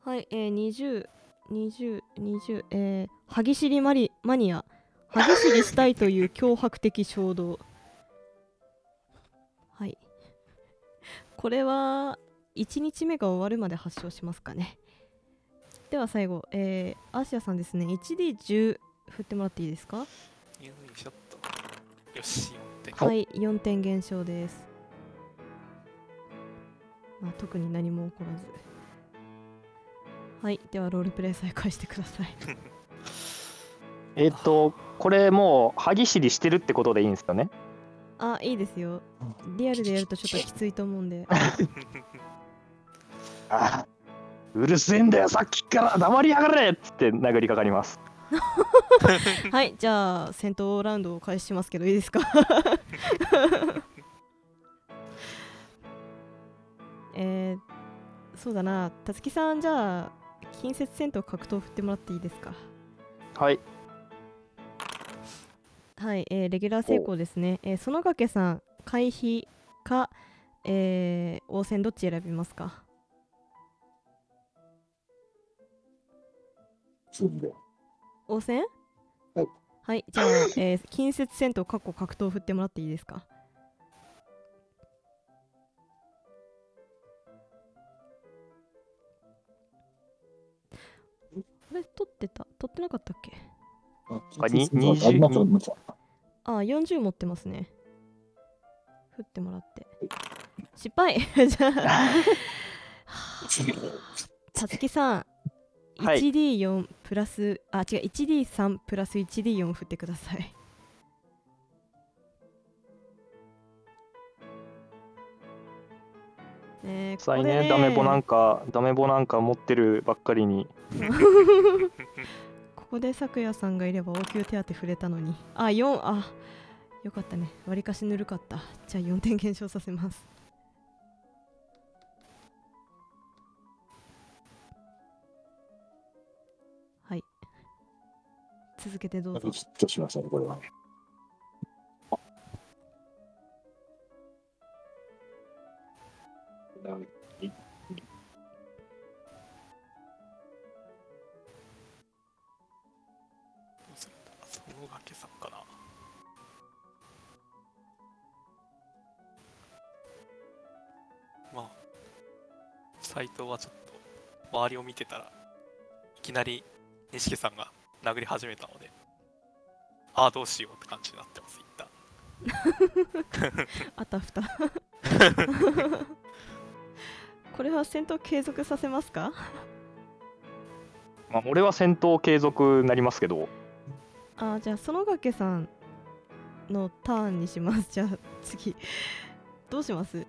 はい、えー、20、20、20、えー、歯ぎしりマリマニア。歯ぎしりしたいという脅迫的衝動。[laughs] はい。これは、1日目が終わるまで発症しますかね。では最後、えー、アーシアさんですね。1D10 振ってもらっていいですか？よいしょっと。よし、4点。おはい、4点減少です。まあ、特に何も起こらず。はい、ではロールプレイ再開してください。[laughs] えっ、と、これもう、歯ぎしりしてるってことでいいんですよね？あ、いいですよ。リアルでやるとちょっときついと思うんで。[laughs] あうるせえんだよ、さっきから黙りやがれっつって殴りかかります。[laughs] はい、じゃあ戦闘ラウンドを開始しますけどいいですか？えー、そうだなたつきさんじゃあ近接戦闘格闘振ってもらっていいですか？はいはい、えーレギュラー成功ですね。えー、園掛さん、回避か、えー、応戦どっち選びますか？応戦？はい。はい、じゃあ、えー、近接戦闘格闘振ってもらっていいですか？れ取ってた？取ってなかったっけ？あ、あにあありましたありましたああ、40持ってますね。振ってもらって。失敗。[laughs] じゃあ、[laughs] たつきさん、はい。1D4 プラス、あ、違う、1D3 プラス 1D4 振ってください。ねえこさいこでねダメボなんかダメボなんか持ってるばっかりに [laughs] ここで咲夜さんがいれば応急手当触れたのに。あ、4、あ、よかったね。わりかしぬるかった。じゃあ4点減少させます。はい。続けてどうぞ。ヒットしましたね、これは。どうするんだ園掛さんかなまあ斎藤はちょっと周りを見てたらいきなり錦さんが殴り始めたのでああどうしようって感じになってます一旦あたふた。これは戦闘継続させますか？[laughs] まあ俺は戦闘継続になりますけどあ、じゃあ園掛さんのターンにします。じゃあ次。[laughs] どうします？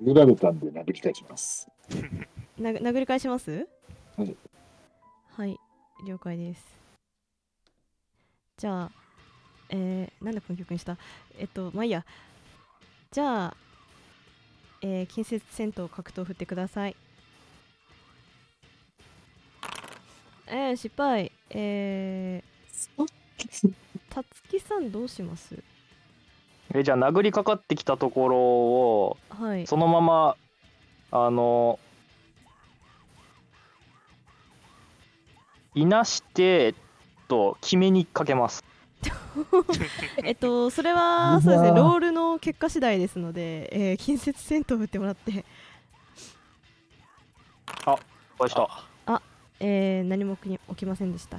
揺られたんで殴り返します。[laughs] な殴り返します？はい。はい、了解です。じゃあ、えー、なんでこの曲にした？えっと、まあいいや。じゃあ、えー、近接戦闘格闘振ってください。えー、失敗。えー、たつきさんどうします？えじゃあ殴りかかってきたところをはい。そのままあのいなしてと決めにかけます [laughs] えっと、それは、そうですね、ロールの結果次第ですので、えー、近接戦闘振ってもらって、お会いしたあえー、何も起きませんでした。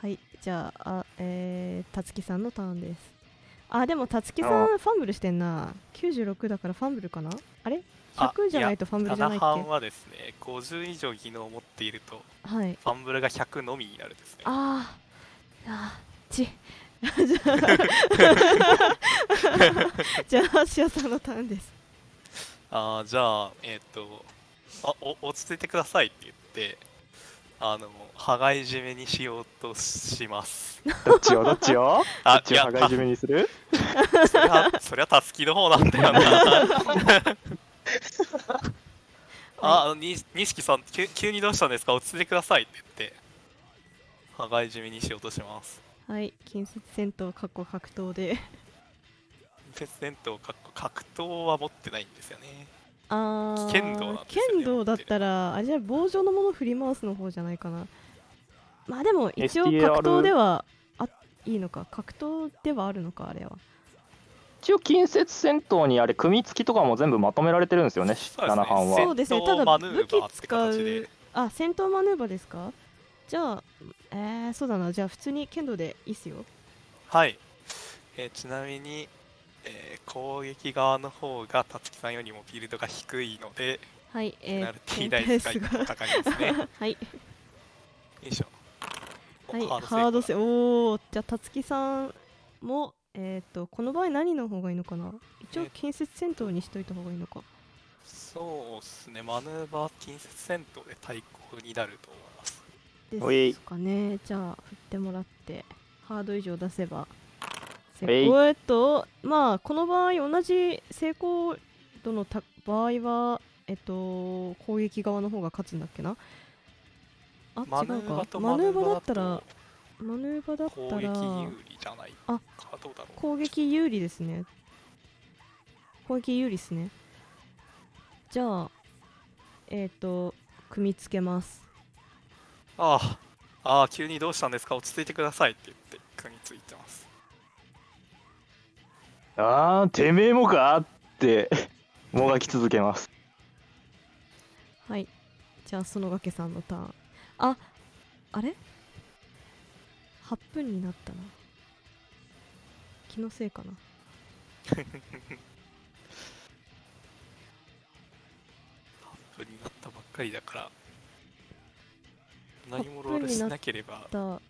はい、じゃあ、あえー、たつきさんのターンです。あ、でもたつきさんあファンブルしてんな。96だからファンブルかな？あれ？あ ?100 じゃないとファンブルじゃないっ7半けはですね50以上技能を持っているとはい。ファンブルが100のみになるんですねあー、あー、ち。じゃあ、[laughs] じゃあ、シアさんのターンです。あーじゃあえっ、とあお落ち着いてくださいって言ってあの羽交い締めにしようとしますどっちよ？どっちよ？[laughs] どあっちを羽交い締めにする？たそりゃそりゃたすきの方なんだよな [laughs] ああのに錦さん急急にどうしたんですか？落ち着いてくださいって言って。羽交い締めにしようとします。はい、近接戦闘、かっこ格闘で。鉄戦闘か格闘は持ってないんですよね。あー、剣道なんですよね剣道だったら、あれじゃない棒状のもの振り回すの方じゃないかな。まあでも、一応 STR 格闘ではあいいのか、格闘ではあるのか、あれは。一応近接戦闘にあれ組み付きとかも全部まとめられてるんですよねそうですね。7半は。そうですね、ただ武器使う形で。あ、戦闘マヌーバーですか？じゃあ、えー、そうだな、じゃあ普通に剣道でいいっすよ。はい、えーちなみに、えー攻撃側の方がたつきさんよりもビルドが低いので、はい、ペナルえー、ティー代使いが。かかりますね。よ [laughs] はい、いしょ。おはい、ハハードセセおーじゃあたつきさんもえっ、とこの場合何の方がいいのかな？一応え近接戦闘にしといた方がいいのか。そうっすね。マヌーバー近接戦闘で対抗になると思います。でおいすかね。じゃあ振ってもらっててハード以上出せば。成功えっとまあこの場合同じ成功度のた場合はえっと攻撃側の方が勝つんだっけな？あマ違うか。ヌーバとマヌーバだったらマヌーバだった攻撃ら有利じゃないあかどうだろう。攻撃有利ですね。攻撃有利ですね。じゃあえっ、と組み付けます。ああああ急にどうしたんですか？落ち着いてくださいって言って組みついてます。ああてめえもかってもがき続けます。はい。じゃあ園掛さんのターン。ああれ？8分になったな。気のせいかな。[laughs] 8分になったばっかりだから。何もロールしなければ。だ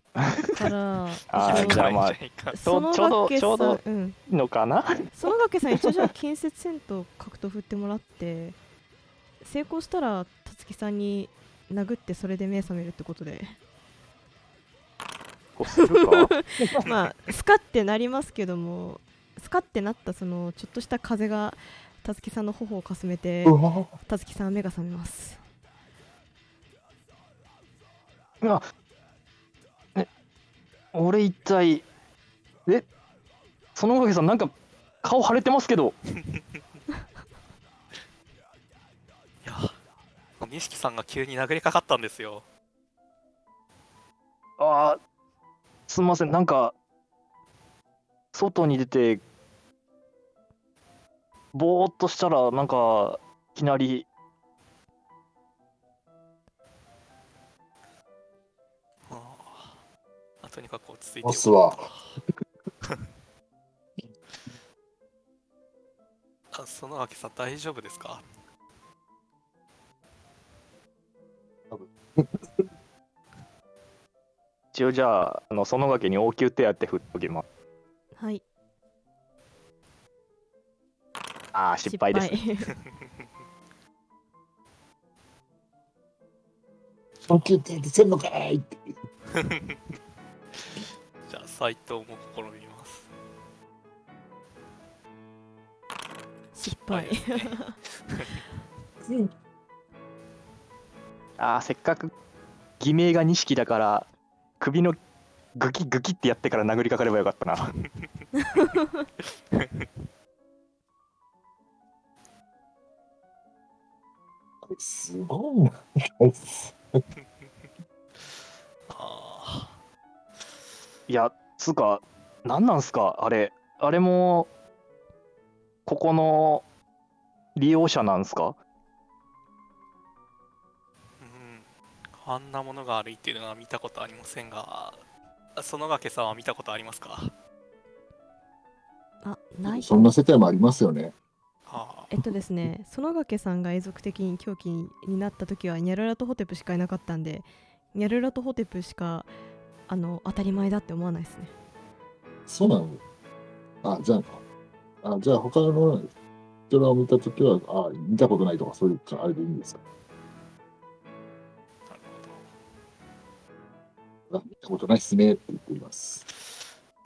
から。[laughs] あーじゃあまあちょうどちょうどさん。うんのかな？園掛さん一応じゃあ近接戦闘格闘振ってもらって成功したらたつきさんに殴ってそれで目覚めるってことでこうするかまあスカってなりますけどもスカってなったそのちょっとした風がたつきさんの頬をかすめてたつきさんは目が覚めます。あえ俺一体えそのおかげさんなんか顔腫れてますけど。いや錦さんが急に殴りかかったんですよ。あーすみませんなんか外に出てぼーっとしたらなんかいきなり。ああとにかく落ち着いてボスはあそのわけさん大丈夫ですか？一応じゃああのそのわけに応急手当振っときます。はい。ああ失敗です、ね、失本気ってせんのかいって。[laughs] じゃあ斎藤も試みます。失敗。ですね。[laughs] ああせっかく偽名が錦だから首のグキグキってやってから殴りかかればよかったな。[laughs] すごいな。あいやつうか何なんすか？あれあれもここの利用者なんすか？あんなものが歩いているのは見たことありませんがそのがけさんは見たことありますか？あない。そんな世界もありますよね。あえっとですね園掛さんが永続的に狂気になった時はニャルラとホテプしかいなかったんでニャルラとホテプしかあの当たり前だって思わないですね。そうなの？あ、じゃあ、あじゃあ他の人を見たときは、あ見たことないとかそういうかあれでいいんですか？見たことないっすねって言っています。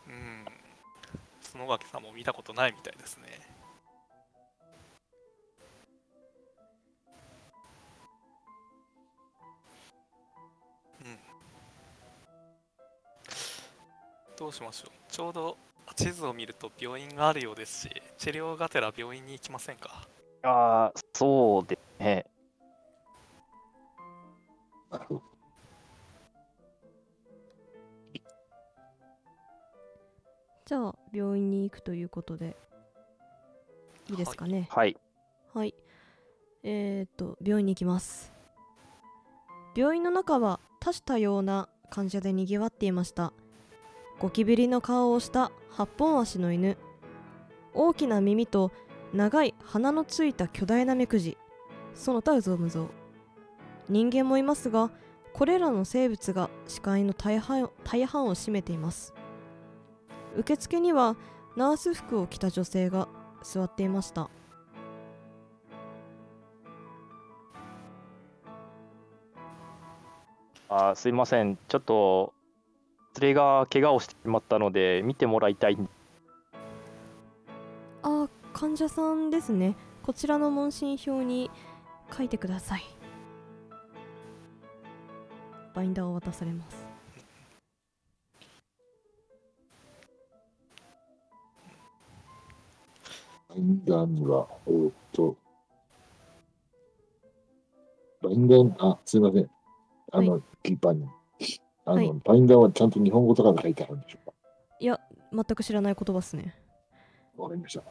うん。角掛さんも見たことないみたいですね。うん。どうしましょう。ちょうど地図を見ると病院があるようですし治療がてら病院に行きませんか？ああそうですね。なるほど。じゃあ病院に行くということでいいですかねはいはい。えー、っと、病院に行きます。病院の中は多種多様な患者でにぎわっていました。ゴキブリの顔をした八本足の犬。大きな耳と長い鼻のついた巨大な目くじ。その他うぞうむぞう。人間もいますが、これらの生物が視界の大半大半を占めています。受付にはナース服を着た女性が座っていました。あーすいません。ちょっと連れが怪我をしてしまったので見てもらいたい。あ患者さんですね。こちらの問診票に書いてください。バインダーを渡されますバインダーには、えーっと、バインダー、あ、すいません。あの、キーパーに。あの、はいバインダーはちゃんと日本語とかで書いてあるんでしょうか？いや全く知らない言葉っすねわかりました。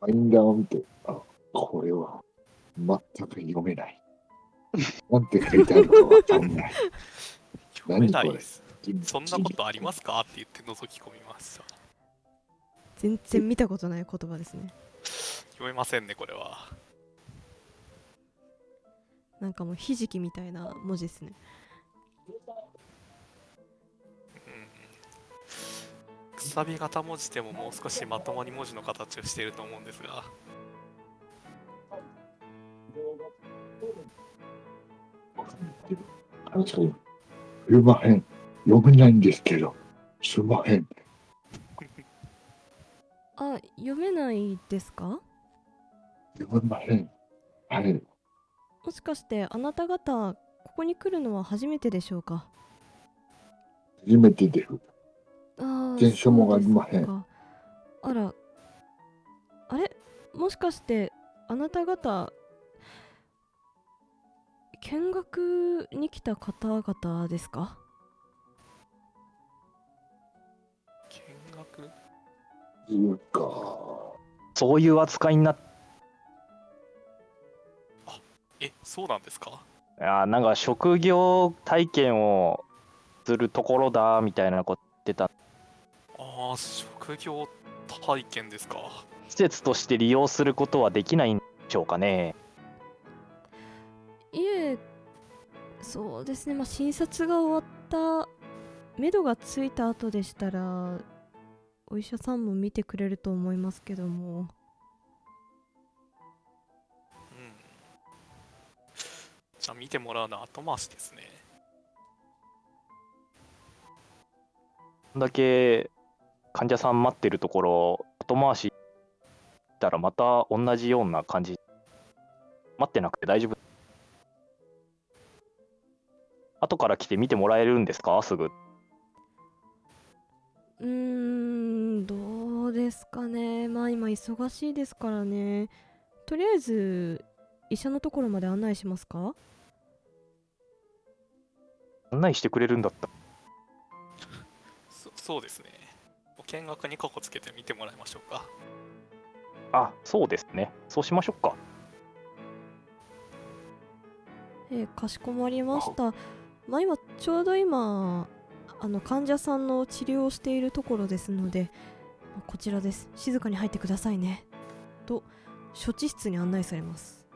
バインダーを見て、あ、これは全く読めない。なんて書いてあるかわかんない。[laughs] 読めない何これ？です。そんなことありますか？って言って覗き込みました。全然見たことない言葉ですね読めませんね、これは。なんかもうひじきみたいな文字ですねうん。くさび型文字でももう少しまともに文字の形をしていると思うんですが。すいません。読めないんですけど、すいません。あ読めないですか？読めません。はい。もしかしてあなた方ここに来るのは初めてでしょうか？初めてです。あー電書もありません。あら。あれ？もしかしてあなた方見学に来た方々ですか？いうか、そういう扱いになっえ、そうなんですか？あーなんか職業体験をするところだみたいなこと言ってた。ああ、職業体験ですか？施設として利用することはできないんでしょうかね。いえそうですね。まあ診察が終わった目処がついた後でしたらお医者さんも見てくれると思いますけどもうん。じゃあ見てもらうのは後回しですね。こんだけ患者さん待ってるところ後回ししたらまた同じような感じ待ってなくて大丈夫後から来て見てもらえるんですか？すぐうーんどうですかね。まあ今忙しいですからね。とりあえず医者のところまで案内しますか？案内してくれるんだった。らそそうですね。お見学に過去つけて見てもらいましょうか。あそうですね。そうしましょうか。えーかしこまりました。まあ今ちょうど今あの患者さんの治療をしているところですのでこちらです。静かに入ってくださいね。と処置室に案内されます。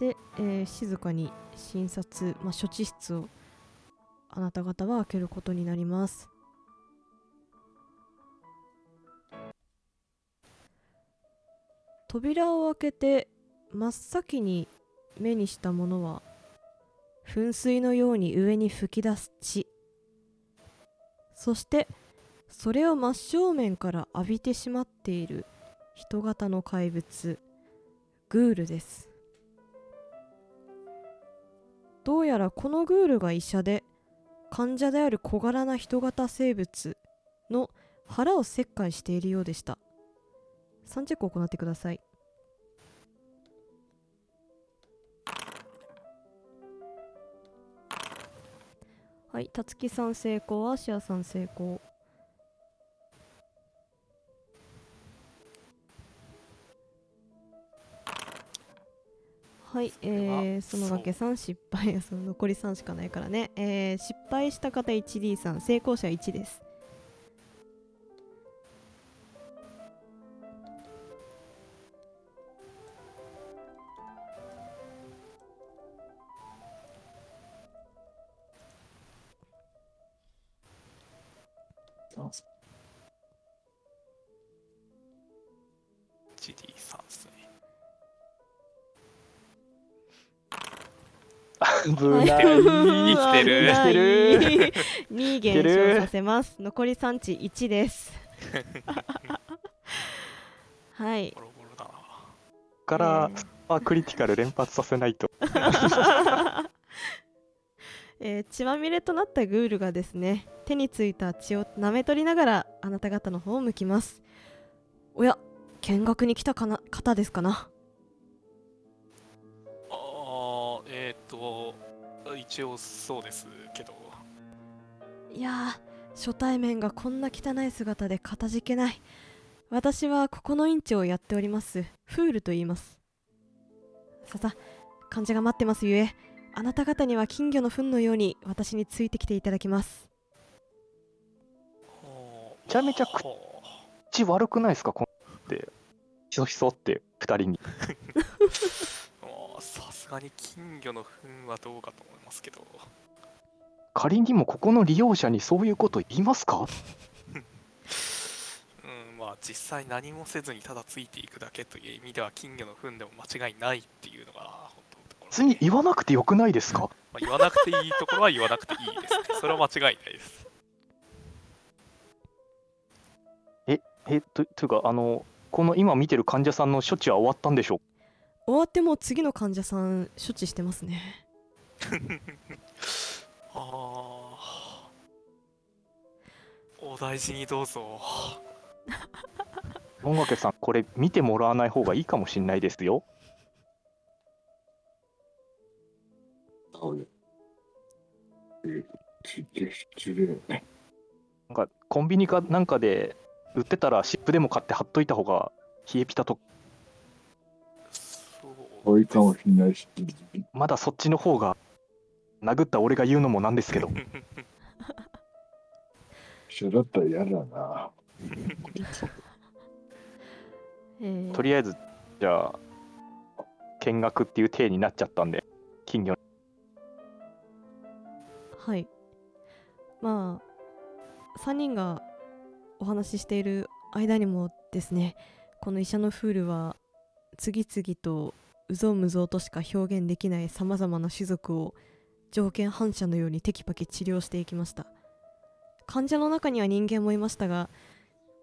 で、えー静かに診察、まあ、処置室をあなた方は開けることになります。扉を開けて真っ先に目にしたものは噴水のように上に噴き出す血。そしてそれを真正面から浴びてしまっている人型の怪物グールです。どうやらこのグールが医者で患者である小柄な人型生物の腹を切開しているようでした。3チェックを行ってください。はい、たつきさん成功、アシアさん成功。はい、えー、そのわけさん失敗、[laughs] その残り3しかないからね。えー、失敗した方 1D さん、成功者1です。[laughs] 危ない。生きてる。生きてる。2生きて減る少させます。残り産地1です。[laughs] はい。ボロボロだ。なからえースーパークリティカル連発させないと。[laughs] えー血まみれとなったグールがですね手についた血を舐め取りながらあなた方の方を向きます。おや見学に来たかな方ですかな？あーえっ、と一応そうですけど。いやー初対面がこんな汚い姿でかたじけない。私はここの院長をやっております。フールと言います。ささ患者が待ってますゆえあなた方には金魚の糞のように私についてきていただきます。めちゃめちゃく口悪くないですか？こんって。ひそひそって二人に [laughs] さすがに金魚の糞はどうかと思いますけど。仮にもここの利用者にそういうこと言いますか？[laughs] うんまあ実際何もせずにただついていくだけという意味では金魚の糞でも間違いないっていうのが本当のところ別に言わなくてよくないですかまあ、言わなくていいところは言わなくていいですね。それは間違いないです。えとというかあのこの今見てる患者さんの処置は終わったんでしょう終わってもう次の患者さん処置してますね。[laughs] ああお大事にどうぞ。[laughs] 音楽さんこれ見てもらわない方がいいかもしれないですよ。なん。かコンビニかなん。かで売ってたら湿布でも買って貼っといた方が冷えピタとそういいかもしれないし、まだそっちの方が殴った俺が言うのもなんですけど。一緒だったら嫌だな。えー。とりあえずじゃあ見学っていう体になっちゃったんで金魚。はい。まあ3人がお話ししている間にもですねこの医者のフールは次々とうぞうむぞうとしか表現できないさまざまな種族を条件反射のようにテキパキ治療していきました。患者の中には人間もいましたが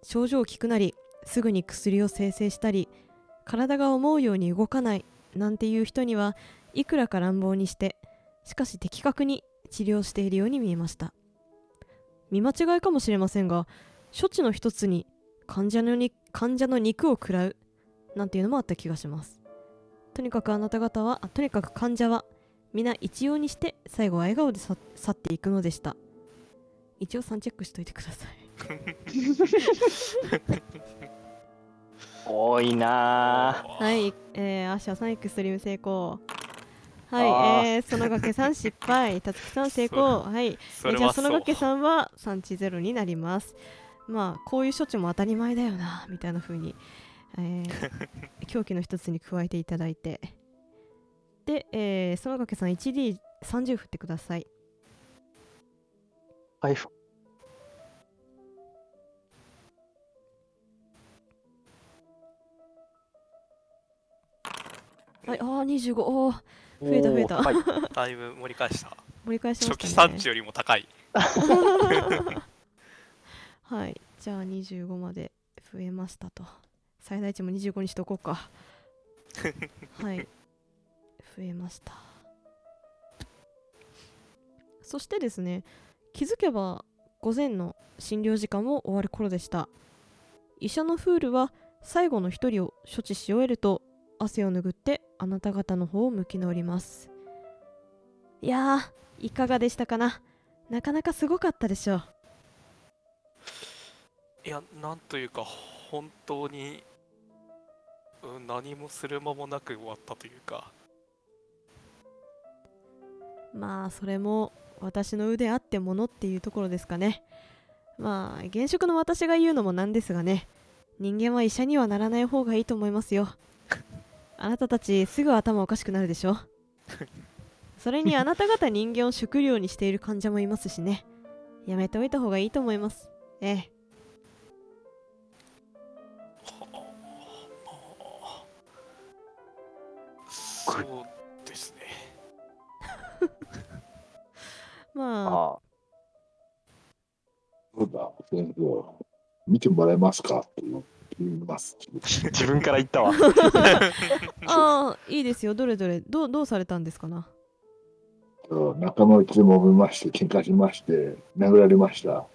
症状を聞くなりすぐに薬を生成したり体が思うように動かないなんていう人にはいくらか乱暴にしてしかし的確に治療しているように見えました。見間違いかもしれませんが処置の一つに患者のに患者の肉を食らうなんていうのもあった気がします。とにかくあなた方はあとにかく患者は皆一様にして最後は笑顔でさ去っていくのでした。一応3チェックしといてください。多いな。ぁはい、えー、アッシャーさんエクストリーム成功。はいえー、そのがけさん失敗たつきさん成功。はいそれはそう。じゃあそのがけさんは産地ゼロになります。まあこういう処置も当たり前だよなみたいな風に、えー、[laughs] 狂気の一つに加えていただいて。で、えー、そのがけさん 1D30 振ってください。回復はいあー25おー増えた増えた。はい、[laughs] だいぶ盛り返した。盛り返しま初期したね。産地よりも高い。[laughs] はい。じゃあ25まで増えましたと最大値も25にしとこうか。[laughs] はい。増えました。そしてですね気づけば午前の診療時間も終わる頃でした。医者のフールは最後の一人を処置し終えると汗を拭ってあなた方の方を向き直ります。いやーいかがでしたかな？なかなかすごかったでしょう。いやなんというか本当に、うん、何もする間もなく終わったというか。まあそれも私の腕あってものっていうところですかね。まあ現職の私が言うのもなんですがね。人間は医者にはならない方がいいと思いますよ。[laughs] あなたたちすぐ頭おかしくなるでしょ。[laughs] それにあなた方人間を食料にしている患者もいますしね。やめておいた方がいいと思います。ええ。そうですね [laughs] まあああそうだ、先生。見てもらえますかって言います。自分から言ったわ。[laughs] ああいいですよどれどれどうどうされたんですかな？仲間内で揉めまして、喧嘩しまして、殴られました。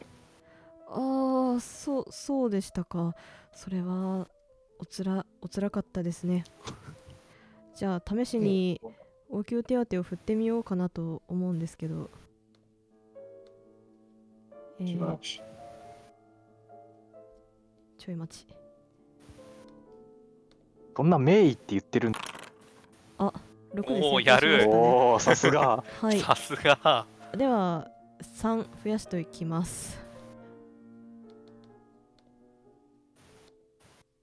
ああそうそうでしたかそれはおつらおつらかったですねじゃあ試しに応急手当を振ってみようかなと思うんですけど。えーちょい待ち。そんな名医って言ってるんだ？6でおー成功しましたね。おお、さすが。はい。さすが。では3増やしていきます。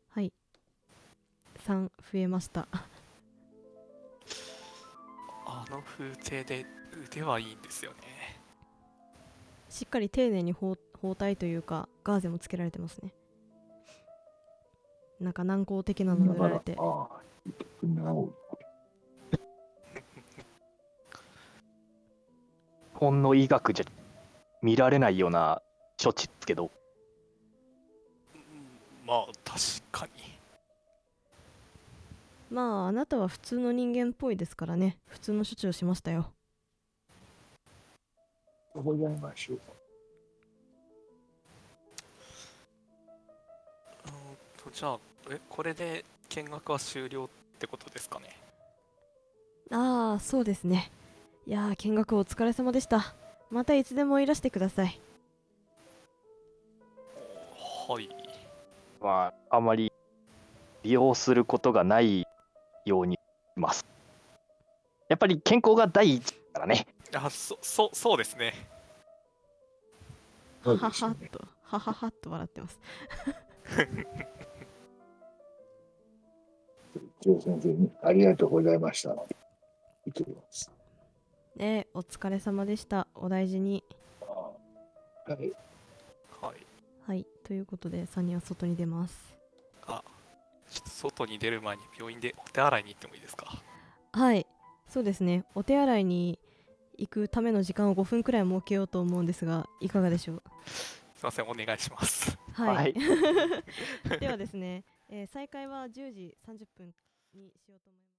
はい。3増えましたあの風景で腕はいいんですよね。しっかり丁寧に包包帯というかガーゼもつけられてますねなんか軟膏的なの塗られてああ、[laughs] の医学じゃ見られないような処置ですけど、うんまあ確かに。まああなたは普通の人間っぽいですからね普通の処置をしましたよございましょう。うんとじゃあえこれで見学は終了ってことですかね？ああそうですねいやー見学お疲れ様でしたまたいつでもいらしてくださいはい。まあ、あまり利用することがないようにします。やっぱり健康が第一だからね。あそそそうですね。そうはですね。ははっとはははっと笑ってます先生にありがとうございました。言っております。ねお疲れ様でしたお大事にはい。はい。はいということで3人は外に出ますあちょっと外に出る前に病院でお手洗いに行ってもいいですか？はい。そうですね。お手洗いに行くための時間を5分くらい設けようと思うんですがいかがでしょう？すいません。お願いします。はい、はい。[laughs] [laughs] ではですね、えー再開は10時30分にしようと思います